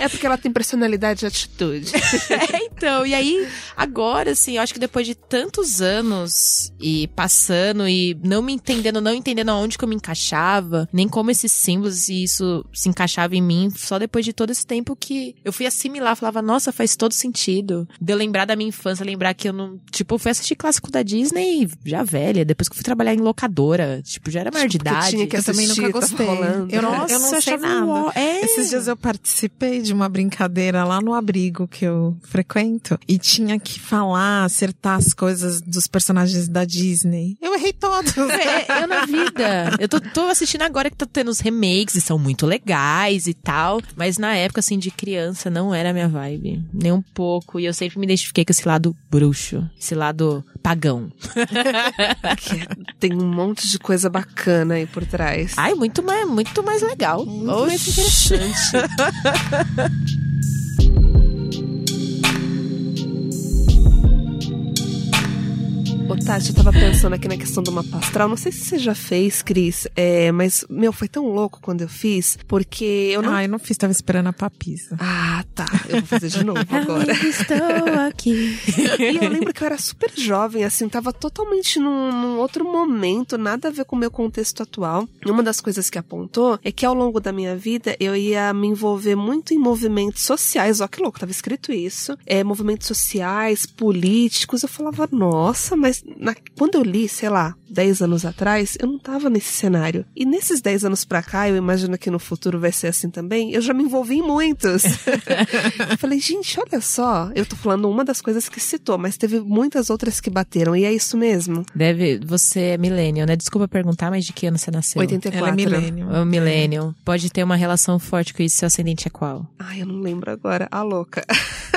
Speaker 3: É porque ela tem personalidade e atitude.
Speaker 4: É, então, e aí, agora, assim, eu acho que depois de tantos anos e passando e não me entendendo, não entendendo aonde que eu me encaixava, nem como esses símbolos e isso se encaixava em mim, só depois de todo esse tempo que eu fui assimilar, falava, nossa, faz todo sentido. De eu lembrar da minha infância, lembrar que eu não, tipo, eu fui assistir clássico da Disney já velha, depois que eu fui trabalhar em locadora, tipo, já era maior de
Speaker 3: Tipo, que
Speaker 4: idade.
Speaker 3: tinha que
Speaker 2: Eu também
Speaker 3: assistir,
Speaker 2: nunca gostei.
Speaker 3: rolando.
Speaker 2: Eu não,
Speaker 4: Nossa,
Speaker 2: eu não sei nada.
Speaker 4: uó. É.
Speaker 2: Esses dias eu participei de uma brincadeira lá no abrigo que eu frequento e tinha que falar, acertar as coisas dos personagens da Disney. Eu errei todos.
Speaker 4: É, eu na vida. Eu tô, tô assistindo agora que tá tendo os remakes e são muito legais e tal. Mas na época, assim, de criança, não era a minha vibe. Nem um pouco. E eu sempre me identifiquei com esse lado bruxo. Esse lado pagão.
Speaker 3: Tem um monte de coisa bacana aí por trás.
Speaker 4: Ai, muito mais, muito mais legal. Muito mais interessante.
Speaker 3: Ô, Tati, eu tava pensando aqui na questão do mapa astral. Não sei se você já fez, Cris, é, mas, meu, foi tão louco quando eu fiz, porque eu não.
Speaker 2: Ah, eu não fiz, tava esperando a papisa.
Speaker 3: Ah, tá. Eu vou fazer de novo agora.
Speaker 4: Estou aqui.
Speaker 3: E eu lembro que eu era super jovem, assim, tava totalmente num, num outro momento, nada a ver com o meu contexto atual. E uma das coisas que apontou é que ao longo da minha vida eu ia me envolver muito em movimentos sociais. Ó, que louco, tava escrito isso. É, movimentos sociais, políticos. Eu falava, nossa, mas na- quando eu li, sei lá, 10 anos atrás, eu não tava nesse cenário. E nesses 10 anos pra cá, eu imagino que no futuro vai ser assim também, eu já me envolvi em muitos. eu falei, gente, olha só, eu tô falando uma das coisas que citou, mas teve muitas outras que bateram, e é isso mesmo.
Speaker 4: Deve, você é millennial, né? Desculpa perguntar, mas de que ano você nasceu?
Speaker 3: 84.
Speaker 2: Ela é milênio.
Speaker 4: É o millennial. Pode ter uma relação forte com isso, seu ascendente é qual?
Speaker 3: Ai, eu não lembro agora. A louca.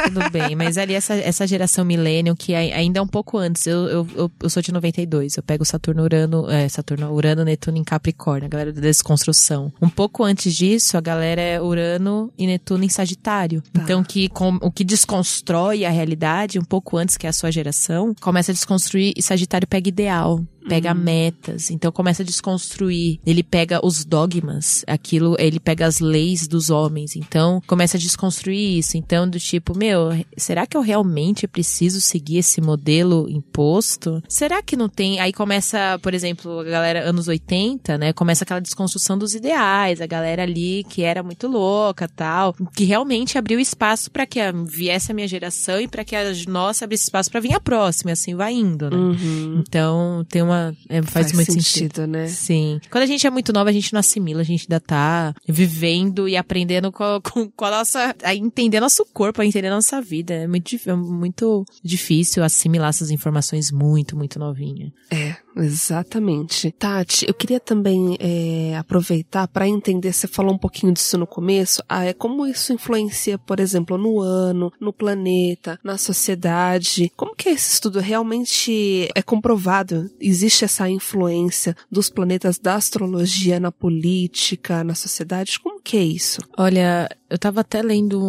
Speaker 4: Tudo bem, mas ali essa, essa geração millennial, que ai- ainda é um pouco antes, eu, eu, eu, eu sou de 92, eu pego Saturno, Urano, é, Saturno, Urano, Netuno em Capricórnio, a galera da desconstrução. Um pouco antes disso, a galera é Urano e Netuno em Sagitário. Então, que com- o que desconstrói a realidade, um pouco antes que é a sua geração, começa a desconstruir e Sagitário pega ideal. Pega metas, então começa a desconstruir. Ele pega os dogmas, aquilo, ele pega as leis dos homens, então começa a desconstruir isso. Então, do tipo, meu, será que eu realmente preciso seguir esse modelo imposto? Será que não tem? Aí começa, por exemplo, a galera anos 80, né? Começa aquela desconstrução dos ideais, a galera ali que era muito louca, tal, que realmente abriu espaço para que viesse a minha geração e para que a nossa abrisse espaço para vir a próxima, e assim vai indo, né?
Speaker 3: Uhum.
Speaker 4: Então, tem uma é, faz,
Speaker 3: Faz
Speaker 4: muito
Speaker 3: sentido,
Speaker 4: sentido.
Speaker 3: né?
Speaker 4: Sim. Quando a gente é muito nova, a gente não assimila, a gente ainda tá vivendo e aprendendo com, com, com a nossa. a entender nosso corpo, a entender a nossa vida. É muito, é muito difícil assimilar essas informações muito, muito novinha.
Speaker 3: É, exatamente. Tati, eu queria também é, aproveitar para entender, você falou um pouquinho disso no começo, ah, é como isso influencia, por exemplo, no ano, no planeta, na sociedade. Como que esse estudo realmente é comprovado? Existe essa influência dos planetas da astrologia na política, na sociedade? Como que é isso?
Speaker 4: Olha, eu tava até lendo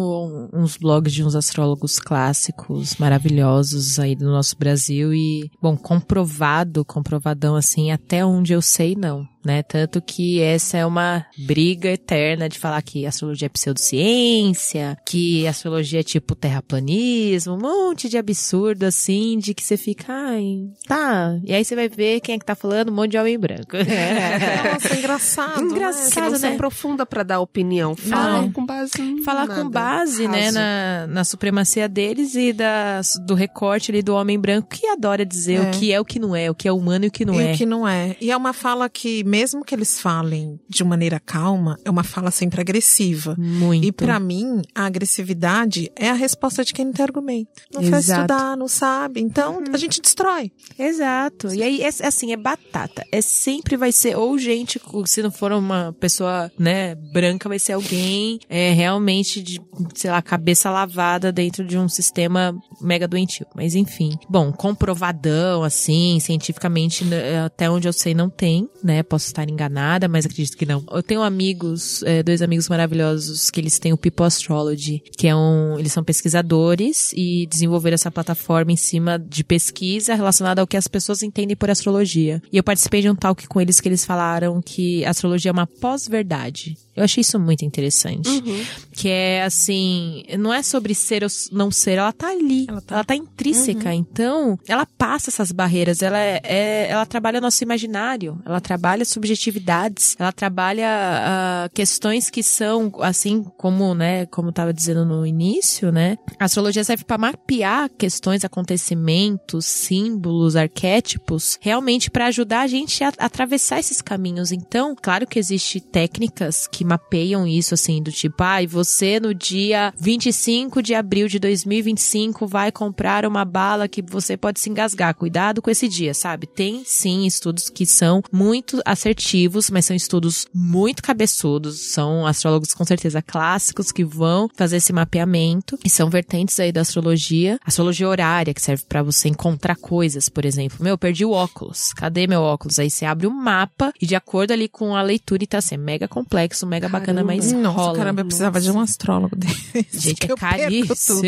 Speaker 4: uns blogs de uns astrólogos clássicos maravilhosos aí do nosso Brasil e, bom, comprovado, comprovadão assim, até onde eu sei, não. Né? Tanto que essa é uma briga eterna de falar que astrologia é pseudociência, que astrologia é tipo terraplanismo, um monte de absurdo assim, de que você fica, ai, tá. E aí você vai ver quem é que tá falando, um monte de homem branco.
Speaker 2: Nossa, engraçado. né?
Speaker 4: Engraçado,
Speaker 3: Que não se
Speaker 4: né?
Speaker 3: aprofunda para dar opinião. Fala
Speaker 4: Não.
Speaker 3: com base
Speaker 4: falar
Speaker 3: nada.
Speaker 4: com base, né,
Speaker 3: Raso.
Speaker 4: na, na supremacia deles e da, do recorte ali do homem branco que adora dizer
Speaker 2: É.
Speaker 4: o que é o que não é, o que é humano e o que não
Speaker 2: e
Speaker 4: é.
Speaker 2: o que não é. E é uma fala que, mesmo que eles falem de maneira calma, é uma fala sempre agressiva.
Speaker 4: Muito.
Speaker 2: E pra mim, a agressividade é a resposta de quem não tem argumento. Não
Speaker 4: Exato.
Speaker 2: estudar, não sabe. Então, a gente destrói.
Speaker 4: Exato. E aí, é, é assim, é batata. É sempre vai ser, ou gente, se não for uma pessoa, né, branca, vai ser alguém é, realmente de, sei lá, cabeça lavada dentro de um sistema mega doentio. Mas enfim. Bom, comprovadão, assim, cientificamente, né, até onde eu sei, não tem, né? Posso estar enganada, mas acredito que não. Eu tenho amigos, é, dois amigos maravilhosos, que eles têm o People Astrology, que é um. Eles são pesquisadores e desenvolveram essa plataforma em cima de pesquisa relacionada ao que as pessoas entendem por astrologia. E eu participei de um talk com eles que eles falaram que astrologia é uma pós-verdade. Eu achei isso muito interessante. Que é assim, não é sobre ser ou não ser, ela tá ali. Ela tá, intrínseca. Então, ela passa essas barreiras. Ela é, é- ela trabalha nosso imaginário. Ela trabalha subjetividades. Ela trabalha ah, questões que são, assim, como, né, como eu tava dizendo no início, né? A astrologia serve para mapear questões, acontecimentos, símbolos, arquétipos, realmente para ajudar a gente a, a atravessar esses caminhos. Então, claro que existe técnicas que mapeiam isso, assim, do tipo, ai, você no dia 25 de abril de 2025 vai comprar uma bala que você pode se engasgar. Cuidado com esse dia, sabe? Tem sim estudos que são muito assertivos, mas são estudos muito cabeçudos. São astrólogos com certeza clássicos que vão fazer esse mapeamento e são vertentes aí da astrologia. Astrologia horária, que serve pra você encontrar coisas, por exemplo. Meu, eu perdi o óculos. Cadê meu óculos? Aí você abre o mapa e de acordo ali com a leitura e tá assim, mega complexo, mega bacana, mas
Speaker 2: Nossa,
Speaker 4: rola.
Speaker 2: caramba, eu precisava de um astrólogo desse.
Speaker 4: Gente, é caríssimo.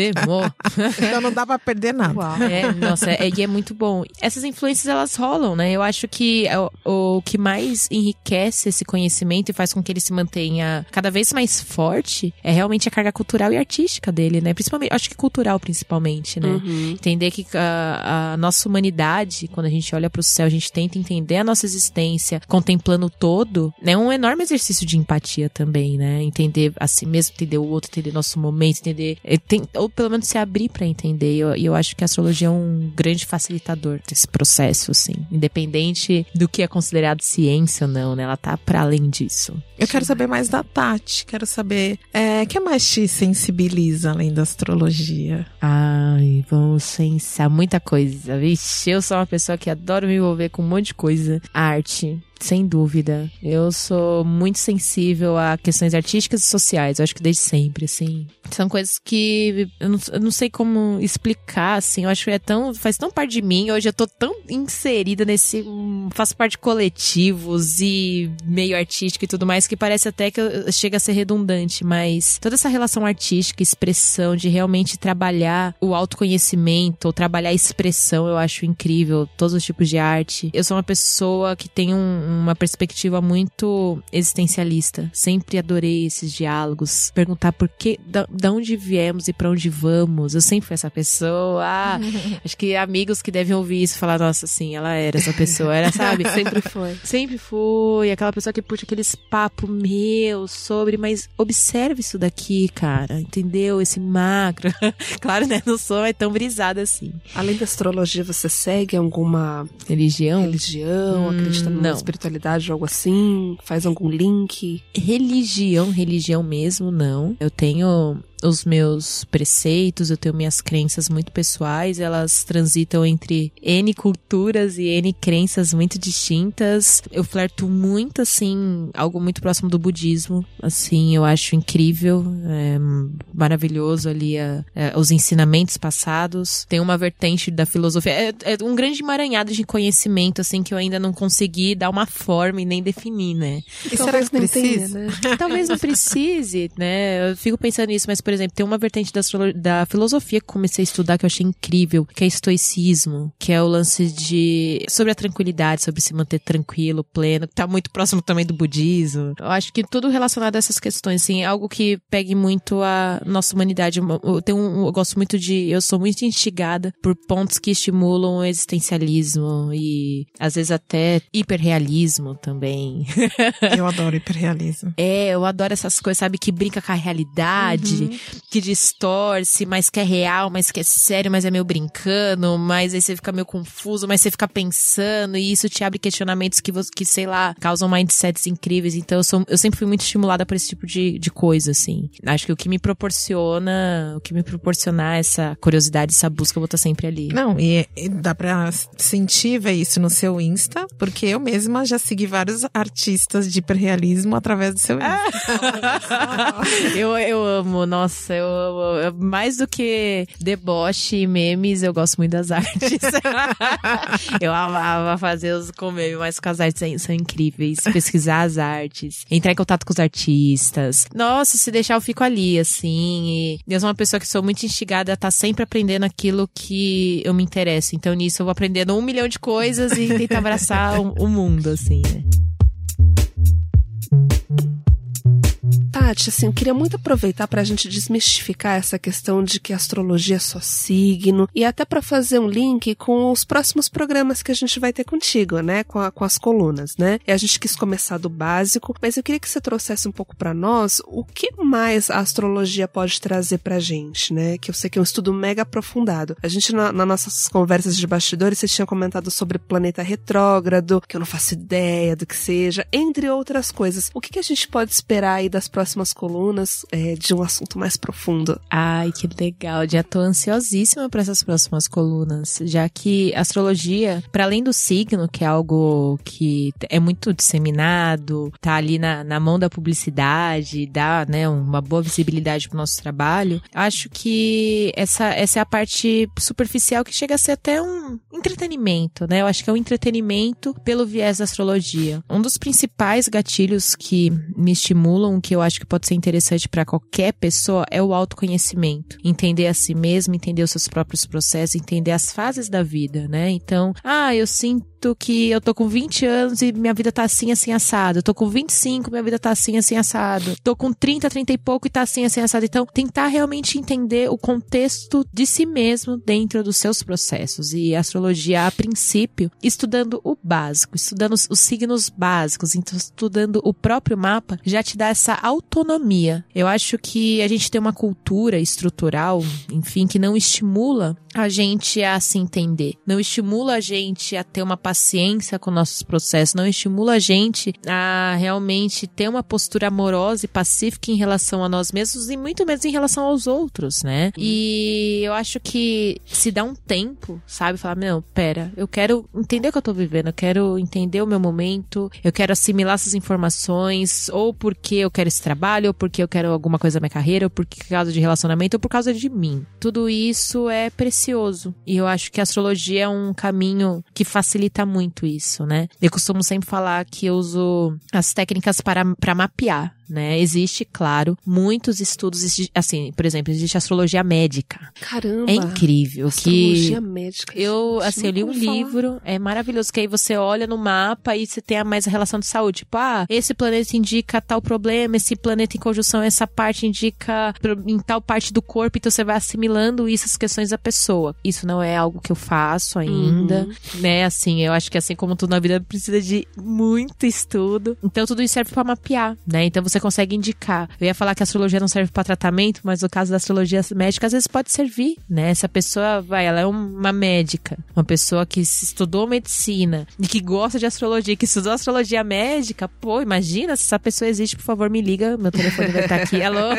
Speaker 2: Então não dá pra perder nada.
Speaker 4: É, nossa, é, e é muito bom. Essas influências, elas rolam, né? Eu acho que o, o que mais enriquece esse conhecimento e faz com que ele se mantenha cada vez mais forte é realmente a carga cultural e artística dele, né? Principalmente, acho que cultural principalmente, né?
Speaker 3: Uhum.
Speaker 4: Entender que a, a nossa humanidade, quando a gente olha pro céu, a gente tenta entender a nossa existência contemplando o todo, é um enorme exercício de empatia também, né? Entender a si mesmo, entender o outro, entender nosso momento, entender. eh, tem- ou pelo menos se abrir pra entender. E eu, eu acho que a astrologia é um grande facilitador desse processo, assim. Independente do que é considerado ciência ou não, né? Ela tá pra além disso.
Speaker 2: Eu quero saber mais da Tati. Quero saber o que mais te sensibiliza além da astrologia.
Speaker 4: Ai, vamos pensar muita coisa. Vixe, eu sou uma pessoa que adoro me envolver com um monte de coisa. Arte. Sem dúvida. Eu sou muito sensível a questões artísticas e sociais. Eu acho que desde sempre, assim. São coisas que eu não, eu não sei como explicar, assim. Eu acho que é tão. faz tão parte de mim. Hoje eu tô tão inserida nesse. faço parte de coletivos e meio artístico e tudo mais que parece até que eu- chega a ser redundante. Mas toda essa relação artística, expressão, de realmente trabalhar o autoconhecimento ou trabalhar a expressão, eu acho incrível. Todos os tipos de arte. Eu sou uma pessoa que tem um, uma perspectiva muito existencialista. Sempre adorei esses diálogos, perguntar por que, da, da onde viemos e para onde vamos. Eu sempre fui essa pessoa. Ah, acho que amigos que devem ouvir isso falar, nossa, sim, ela era essa pessoa, era, sabe?
Speaker 3: Sempre foi.
Speaker 4: Sempre fui. Aquela pessoa que puxa aqueles papo meu sobre, mas observe isso daqui, cara. Entendeu? Esse macro. claro, né? Não sou é tão brisada assim.
Speaker 3: Além da astrologia, você segue alguma
Speaker 4: Religião?
Speaker 3: religião?
Speaker 4: Hum,
Speaker 3: acredita numa
Speaker 4: não.
Speaker 3: Espiritualidade algo assim? Faz algum link?
Speaker 4: Religião, religião mesmo, não. Eu tenho os meus preceitos, eu tenho minhas crenças muito pessoais, elas transitam entre N culturas e N crenças muito distintas. Eu flerto muito, assim, algo muito próximo do budismo, assim, eu acho incrível, é, maravilhoso ali a- é, os ensinamentos passados. Tem uma vertente da filosofia, é, é um grande emaranhado de conhecimento, assim, que eu ainda não consegui dar uma forma e nem definir, né?
Speaker 2: E será
Speaker 3: Talvez
Speaker 2: que
Speaker 3: nem tenha,
Speaker 2: precisa?
Speaker 3: né?
Speaker 4: Talvez não precise, né? Eu fico pensando nisso, mas, por exemplo, tem uma vertente da, da filosofia que comecei a estudar que eu achei incrível, que é estoicismo, que é o lance de. sobre a tranquilidade, sobre se manter tranquilo, pleno, que tá muito próximo também do budismo. Eu acho que tudo relacionado a essas questões, assim, é algo que pegue muito a nossa humanidade. Eu, tenho um- eu gosto muito de. Eu sou muito instigada por pontos que estimulam o existencialismo e, às vezes, até hiperrealismo também.
Speaker 2: Eu adoro hiperrealismo.
Speaker 4: É, eu adoro essas coisas, sabe? Que brinca com a realidade, que distorce, mas que é real, mas que é sério, mas é meio brincando, mas aí você fica meio confuso, mas você fica pensando, e isso te abre questionamentos que, você, que sei lá, causam mindsets incríveis. Então eu, sou, eu sempre fui muito estimulada por esse tipo de, de coisa, assim. Acho que o que me proporciona, o que me proporcionar essa curiosidade, essa busca, eu vou estar sempre ali.
Speaker 2: Não, e, e dá pra sentir ver isso no seu Insta, porque eu mesma já segui vários artistas de hiperrealismo através do seu Insta.
Speaker 4: eu, eu amo, nossa, eu amo. Eu- Mais do que deboche e memes, eu gosto muito das artes. eu amava fazer os com meme, mas com as artes são- incríveis. Pesquisar as artes, entrar em contato com os artistas. Nossa, se deixar eu fico ali, assim. E eu sou uma pessoa que sou muito instigada a estar sempre aprendendo aquilo que eu me interesso. Então nisso eu vou aprendendo um milhão de coisas e tentar abraçar o, o mundo, assim, né?
Speaker 3: Tati, assim, eu queria muito aproveitar para a gente desmistificar essa questão de que a astrologia é só signo e até para fazer um link com os próximos programas que a gente vai ter contigo, né? Com, a- com as colunas, né? E a gente quis começar do básico, mas eu queria que você trouxesse um pouco para nós o que mais a astrologia pode trazer pra gente, né? Que eu sei que é um estudo mega aprofundado. A gente, na, nas nossas conversas de bastidores, vocês tinham comentado sobre planeta retrógrado, que eu não faço ideia do que seja, entre outras coisas. O que, que a gente pode esperar aí das próximas colunas é, de um assunto mais profundo?
Speaker 4: Ai, que legal. Já tô ansiosíssima para essas próximas colunas, já que astrologia, para além do signo, que é algo que é muito disseminado, tá ali na, na mão da publicidade, dá, né, uma boa visibilidade pro nosso trabalho, acho que essa, essa é a parte superficial que chega a ser até um entretenimento, né? Eu acho que é um entretenimento pelo viés da astrologia. Um dos principais gatilhos que me estimulam, que eu acho que pode ser interessante para qualquer pessoa, é o autoconhecimento. Entender a si mesmo, entender os seus próprios processos, entender as fases da vida, né? Então, ah, eu sinto que eu tô com 20 anos e minha vida tá assim, assim, assado. Tô com 25, minha vida tá assim, assim, assado. Tô com 30, 30 e pouco e tá assim, assim, assado. Então, tentar realmente entender o contexto de si mesmo dentro dos seus processos. E astrologia, a princípio, estudando o básico, estudando os, os signos básicos, então estudando o próprio mapa, já te dá essa autonomia. Eu acho que a gente tem uma cultura estrutural, enfim, que não estimula a gente a se entender, não estimula a gente a ter uma paciência com nossos processos, não estimula a gente a realmente ter uma postura amorosa e pacífica em relação a nós mesmos e muito menos em relação aos outros, né? E eu acho que se dá um tempo, sabe, falar, não, pera, eu quero entender o que eu tô vivendo, eu quero entender o meu momento, eu quero assimilar essas informações, ou porque eu quero esse trabalho, ou porque eu quero alguma coisa na minha carreira, ou por causa de relacionamento, ou por causa de mim. Tudo isso é precioso. E eu acho que a astrologia é um caminho que facilita muito isso, né? Eu costumo sempre falar que eu uso as técnicas para, para mapear né? Existe, claro, muitos estudos, assim, por exemplo, existe astrologia médica.
Speaker 3: Caramba.
Speaker 4: É incrível
Speaker 3: Astrologia
Speaker 4: que
Speaker 3: médica.
Speaker 4: eu,
Speaker 3: gente,
Speaker 4: assim, eu li um
Speaker 3: falar.
Speaker 4: livro, é maravilhoso, que aí você olha no mapa e você tem a mais a relação de saúde. Tipo, ah, esse planeta indica tal problema, esse planeta em conjunção, essa parte indica em tal parte do corpo, então você vai assimilando isso, as questões da pessoa. Isso não é algo que eu faço ainda, né? Assim, eu acho que assim como tudo na vida precisa de muito estudo. Então tudo isso serve pra mapear, né? Então você consegue indicar. Eu ia falar que a astrologia não serve pra tratamento, mas no caso da astrologia médica às vezes pode servir, né? Essa pessoa vai, ela é uma médica, uma pessoa que estudou medicina e que gosta de astrologia, que estudou astrologia médica, pô, imagina se essa pessoa existe, por favor, me liga, meu telefone vai estar aqui, alô,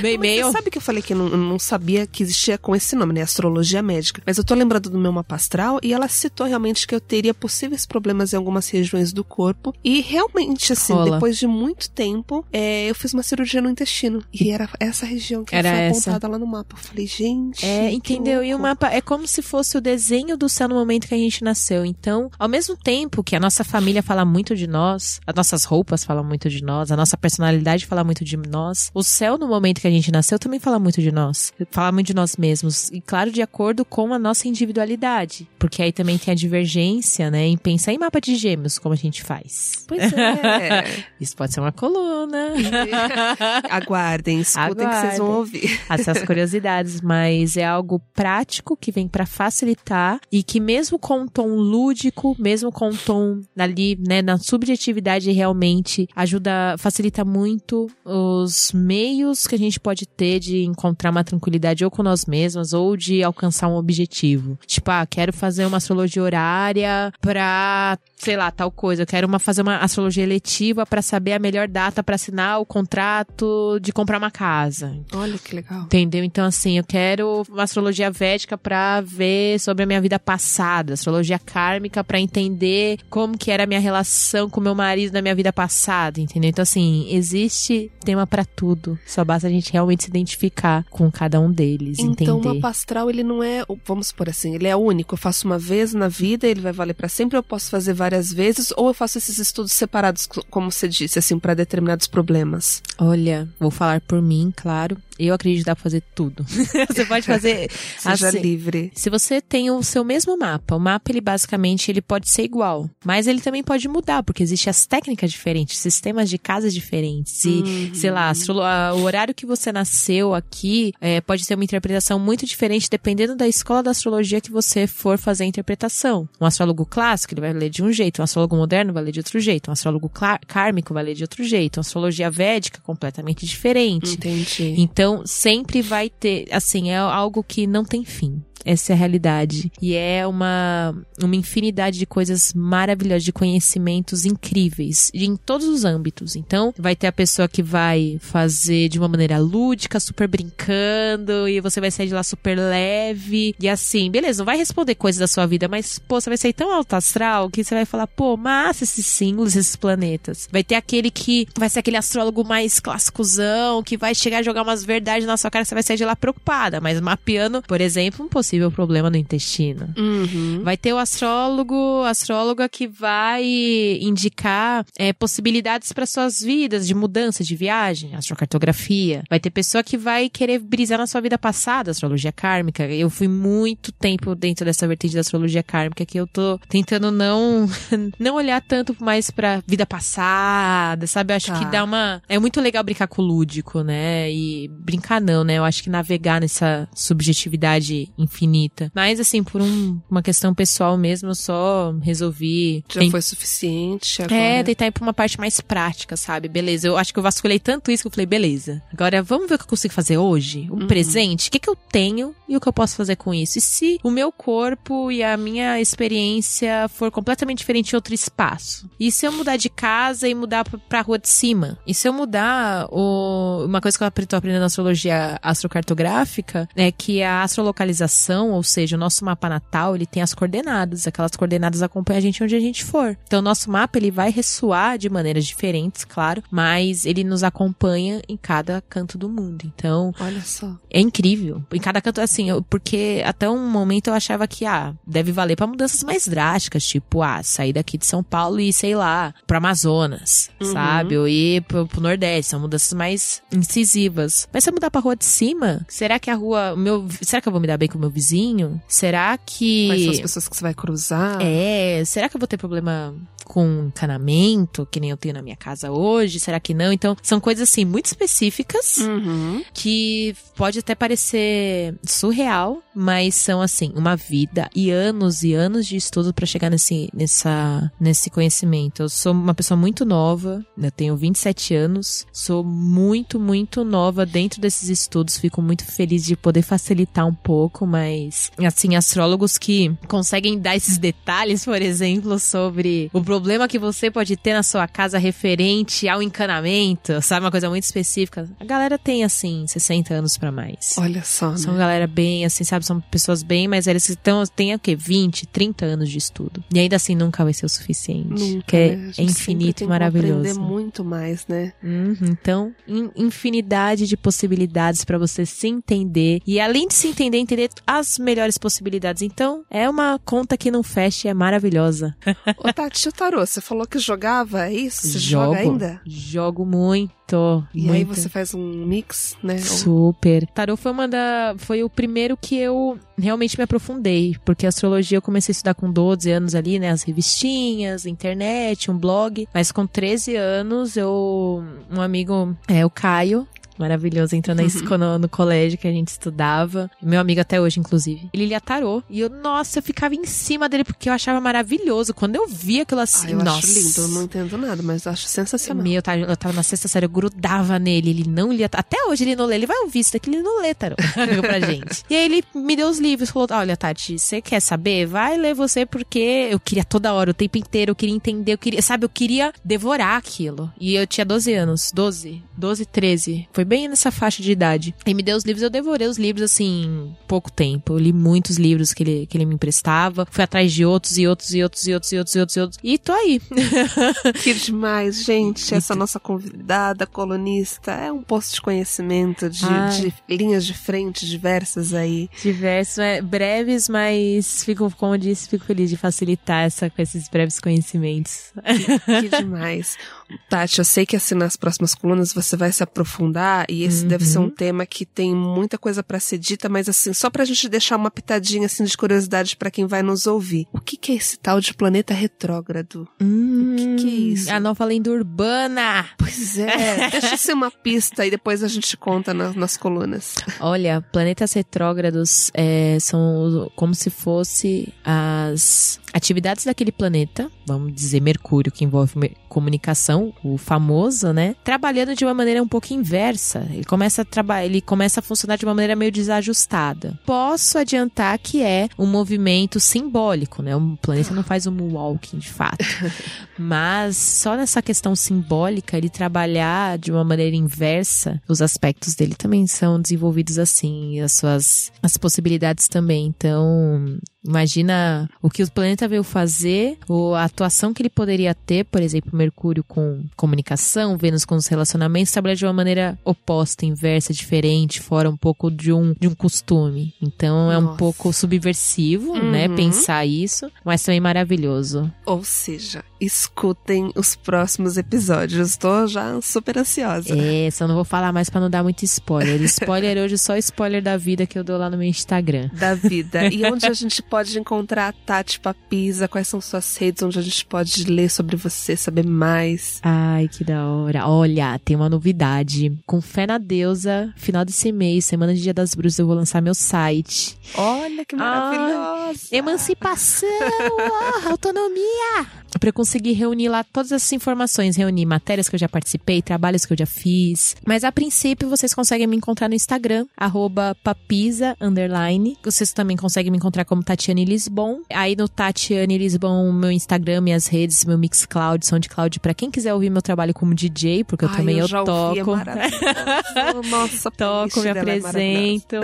Speaker 4: meu e-mail.
Speaker 3: Você sabe que eu falei que eu não, não sabia que existia com esse nome, né? Astrologia médica. Mas eu tô lembrando do meu mapa astral e ela citou realmente que eu teria possíveis problemas em algumas regiões do corpo. E realmente, assim,
Speaker 4: Rola.
Speaker 3: depois de muito tempo, é, eu fiz uma cirurgia no intestino. E era essa região que
Speaker 4: Era
Speaker 3: foi
Speaker 4: essa.
Speaker 3: apontada lá no mapa. Eu falei, gente.
Speaker 4: É, entendeu? E o mapa é como se fosse o desenho do céu no momento que a gente nasceu. Então, ao mesmo tempo que a nossa família fala muito de nós, as nossas roupas falam muito de nós, a nossa personalidade fala muito de nós, o céu no momento que a gente nasceu também fala muito de nós. Fala muito de nós mesmos. E claro, de acordo com a nossa individualidade. Porque aí também tem a divergência, né? Em pensar em mapa de gêmeos, como a gente faz.
Speaker 3: Pois é.
Speaker 4: Isso pode ser uma coluna.
Speaker 3: Aguardem, escutem que vocês vão
Speaker 4: Aguardem.
Speaker 3: ouvir.
Speaker 4: essas curiosidades, mas é algo prático que vem pra facilitar e que mesmo com um tom lúdico, mesmo com um tom ali, né, na subjetividade realmente ajuda, facilita muito os meios que a gente pode ter de encontrar uma tranquilidade ou com nós mesmas ou de alcançar um objetivo. Tipo, ah, quero fazer uma astrologia horária pra, sei lá, tal coisa. Eu quero uma, fazer uma astrologia eletiva pra saber a melhor data pra assinar o contrato de comprar uma casa.
Speaker 3: Olha que legal.
Speaker 4: Entendeu? Então, assim, eu quero uma astrologia védica pra ver sobre a minha vida passada, astrologia kármica pra entender como que era a minha relação com meu marido na minha vida passada, entendeu? Então, assim, existe tema pra tudo. Só basta a gente realmente se identificar com cada um deles,
Speaker 3: Então, o
Speaker 4: entender.
Speaker 3: mapa astral, ele não é, vamos supor assim, ele é único. Eu faço uma vez na vida, ele vai valer pra sempre, eu posso fazer várias vezes, ou eu faço esses estudos separados, co- como você disse, assim, pra determinados problemas.
Speaker 4: Olha, vou falar por mim, claro. Eu acredito que dá pra fazer tudo. Você pode fazer.
Speaker 3: Seja
Speaker 4: assim,
Speaker 3: livre.
Speaker 4: Se você tem o seu mesmo mapa, o mapa ele basicamente ele pode ser igual, mas ele também pode mudar, porque existem as técnicas diferentes, sistemas de casas diferentes e, sei lá, o horário que você nasceu aqui é, pode ter uma interpretação muito diferente dependendo da escola da astrologia que você for fazer a interpretação. Um astrólogo clássico ele vai ler de um jeito, um astrólogo moderno vai ler de outro jeito, um astrólogo kármico vai ler de outro jeito, uma astrologia védica completamente diferente.
Speaker 3: Entendi.
Speaker 4: Então, sempre vai ter, assim, é algo que não tem fim. Essa é a realidade. E é uma, uma infinidade de coisas maravilhosas, de conhecimentos incríveis, em todos os âmbitos. Então, vai ter a pessoa que vai fazer de uma maneira lúdica, super brincando, e você vai sair de lá super leve. E assim, beleza, não vai responder coisas da sua vida, mas, pô, você vai sair tão alto astral que você vai falar, pô, massa esses símbolos, esses planetas. Vai ter aquele que vai ser aquele astrólogo mais clássicozão, que vai chegar a jogar umas verdades na sua cara, você vai sair de lá preocupada, mas mapeando, por exemplo, um possível problema no intestino.
Speaker 3: Uhum.
Speaker 4: Vai ter o astrólogo, astróloga que vai indicar é, possibilidades para suas vidas de mudança de viagem, astrocartografia. Vai ter pessoa que vai querer brisar na sua vida passada, astrologia kármica. Eu fui muito tempo dentro dessa vertente da astrologia kármica que eu tô tentando não não olhar tanto mais pra vida passada, sabe? Eu acho
Speaker 3: Tá.
Speaker 4: que dá uma é muito legal brincar com o lúdico, né? E brincar não, né? Eu acho que navegar nessa subjetividade infinita. Mas assim, por um- uma questão pessoal mesmo, eu só resolvi
Speaker 3: Já
Speaker 4: tem-
Speaker 3: foi suficiente agora.
Speaker 4: é, tentar ir pra uma parte mais prática, sabe? Beleza, eu acho que eu vasculhei tanto isso que eu falei, beleza. Agora vamos ver o que eu consigo fazer hoje? Um presente? O que, que eu tenho e o que eu posso fazer com isso? E se o meu corpo e a minha experiência for completamente diferente em outro espaço? E se eu mudar de casa e mudar pra, pra rua de cima? E se eu mudar o... uma coisa que eu tô aprendendo na astrologia astrocartográfica é que a astrolocalização ou seja, o nosso mapa natal, ele tem as coordenadas. Aquelas coordenadas acompanham a gente onde a gente for. Então, o nosso mapa, ele vai ressoar de maneiras diferentes, claro, mas ele nos acompanha em cada canto do mundo. Então,
Speaker 3: Olha só.
Speaker 4: é incrível. Em cada canto, assim, eu- porque até um momento eu achava que, ah, deve valer pra mudanças mais drásticas, tipo, ah, sair daqui de São Paulo e, sei lá, pro Amazonas,
Speaker 3: Uhum.
Speaker 4: sabe? Ou ir pro, pro Nordeste, são mudanças mais incisivas. Mas se eu mudar pra rua de cima, será que a rua, meu, será que eu vou me dar bem com o meu vizinho? Será que...
Speaker 3: Quais são as pessoas que você vai cruzar?
Speaker 4: É, será que eu vou ter problema com encanamento, que nem eu tenho na minha casa hoje? Será que não? Então, são coisas assim muito específicas
Speaker 3: Uhum.
Speaker 4: que pode até parecer surreal, mas são assim, uma vida e anos e anos de estudo pra chegar nesse nessa nesse conhecimento. Eu sou uma pessoa muito nova, eu tenho 27 anos, sou muito muito nova dentro desses estudos, fico muito feliz de poder facilitar um pouco, mas assim, astrólogos que conseguem dar esses detalhes, por exemplo, sobre o problema que você pode ter na sua casa referente ao encanamento, sabe, uma coisa muito específica. A galera tem assim 60 anos pra mais.
Speaker 3: Olha só, né?
Speaker 4: São galera bem, assim, sabe? São pessoas bem mais velhas que tem o quê? 20, 30 anos de estudo. E ainda assim nunca vai ser o suficiente.
Speaker 3: Nunca,
Speaker 4: porque é-
Speaker 3: né?
Speaker 4: É infinito e
Speaker 3: como aprender
Speaker 4: maravilhoso.
Speaker 3: muito mais, né?
Speaker 4: Uhum, então, in- infinidade de possibilidades pra você se entender. E além de se entender, entender as melhores possibilidades. Então, é uma conta que não fecha e é maravilhosa.
Speaker 3: Ô, Tati, o tarô, você falou que jogava, é isso? Você
Speaker 4: Jogo.
Speaker 3: joga ainda?
Speaker 4: Jogo muito.
Speaker 3: E aí
Speaker 4: muito.
Speaker 3: você faz um mix, né?
Speaker 4: Super. Tarô foi uma da. Foi o primeiro que eu realmente me aprofundei. Porque astrologia eu comecei a estudar com 12 anos ali, né? As revistinhas, internet, um blog. Mas com 13 anos, eu. Um amigo, é, o Caio. Maravilhoso, entrou na escola no colégio que a gente estudava. Meu amigo até hoje, inclusive. Ele lia tarô. E eu, nossa, eu ficava em cima dele porque eu achava maravilhoso. Quando eu via aquilo
Speaker 3: Ah,
Speaker 4: assim,
Speaker 3: eu
Speaker 4: nossa.
Speaker 3: acho lindo, eu não entendo nada, mas acho sensacional.
Speaker 4: Meu, eu tava, eu tava na sexta série, eu grudava nele, ele não lia. Até hoje ele não lê, ele vai ouvir isso daqui, ele não lê tarô pra gente. E aí ele me deu os livros, falou: Olha, Tati, você quer saber? Vai ler você, porque eu queria toda hora, o tempo inteiro, eu queria entender, eu queria, sabe, eu queria devorar aquilo. E eu tinha 12 anos, 12, 12, 13. Foi bem nessa faixa de idade. E me deu os livros, eu devorei os livros assim, pouco tempo. Eu li muitos livros que ele, que ele me emprestava, fui atrás de outros e outros e outros e outros e outros e outros e outros. E tô aí.
Speaker 3: Que demais, gente. Essa nossa convidada, colunista, é um posto de conhecimento, de,
Speaker 4: Ai.
Speaker 3: de linhas de frente diversas aí.
Speaker 4: Diversos, é, breves, mas fico, como eu disse, fico feliz de facilitar essa, com esses breves conhecimentos.
Speaker 3: Que demais. Tati, eu sei que assim nas próximas colunas você vai se aprofundar e esse deve ser um tema que tem muita coisa pra ser dita, mas assim, só pra gente deixar uma pitadinha assim de curiosidade pra quem vai nos ouvir. O que que é esse tal de planeta retrógrado?
Speaker 4: Hum,
Speaker 3: que que é isso?
Speaker 4: A nova lenda urbana.
Speaker 3: Pois é, deixa ser uma pista e depois a gente conta na- nas colunas.
Speaker 4: Olha, planetas retrógrados é, são como se fosse as atividades daquele planeta, vamos dizer Mercúrio, que envolve comunicação, o famoso, né? Trabalhando de uma maneira um pouco inversa. Ele começa a trabalhar, ele começa a funcionar de uma maneira meio desajustada. Posso adiantar que é um movimento simbólico, né? O planeta não faz um walking de fato. Mas só nessa questão simbólica, ele trabalhar de uma maneira inversa, os aspectos dele também são desenvolvidos assim, as suas as possibilidades também. Então, imagina o que o planeta veio fazer, ou a atuação que ele poderia ter, por exemplo, Mercúrio com comunicação, Vênus com os relacionamentos, trabalhar de uma maneira oposta, inversa, diferente, fora um pouco de um, de um costume. Então, é um
Speaker 3: Nossa.
Speaker 4: pouco subversivo, né,
Speaker 3: Uhum.
Speaker 4: pensar isso, mas também maravilhoso.
Speaker 3: Ou seja, escutem os próximos episódios. Tô já super ansiosa.
Speaker 4: É, só não vou falar mais pra não dar muito spoiler. Spoiler hoje, só spoiler da vida que eu dou lá no meu Instagram.
Speaker 3: Da vida. E onde a gente pode encontrar a Tati Papisa? Quais são suas redes onde a gente pode ler sobre você, saber mais?
Speaker 4: Ai, que da hora. Olha, tem uma novidade. Com fé na deusa, final desse mês, semana de Dia das Bruxas, eu vou lançar meu site.
Speaker 3: Olha que maravilhosa!
Speaker 4: Emancipação, ó, autonomia. Pra eu conseguir reunir lá todas essas informações, reunir matérias que eu já participei, trabalhos que eu já fiz. Mas a princípio vocês conseguem me encontrar no Instagram, arroba papisa, underline. Vocês também conseguem me encontrar como Tatiane Lisbon. Aí no Tatiane Lisbon, meu Instagram, minhas redes, meu Mixcloud, SoundCloud, pra quem quiser ouvir meu trabalho como DJ, porque eu
Speaker 3: Ai,
Speaker 4: também eu,
Speaker 3: ouvi, é
Speaker 4: toco.
Speaker 3: maravilhoso. Nossa,
Speaker 4: Toco, me
Speaker 3: dela é
Speaker 4: apresento.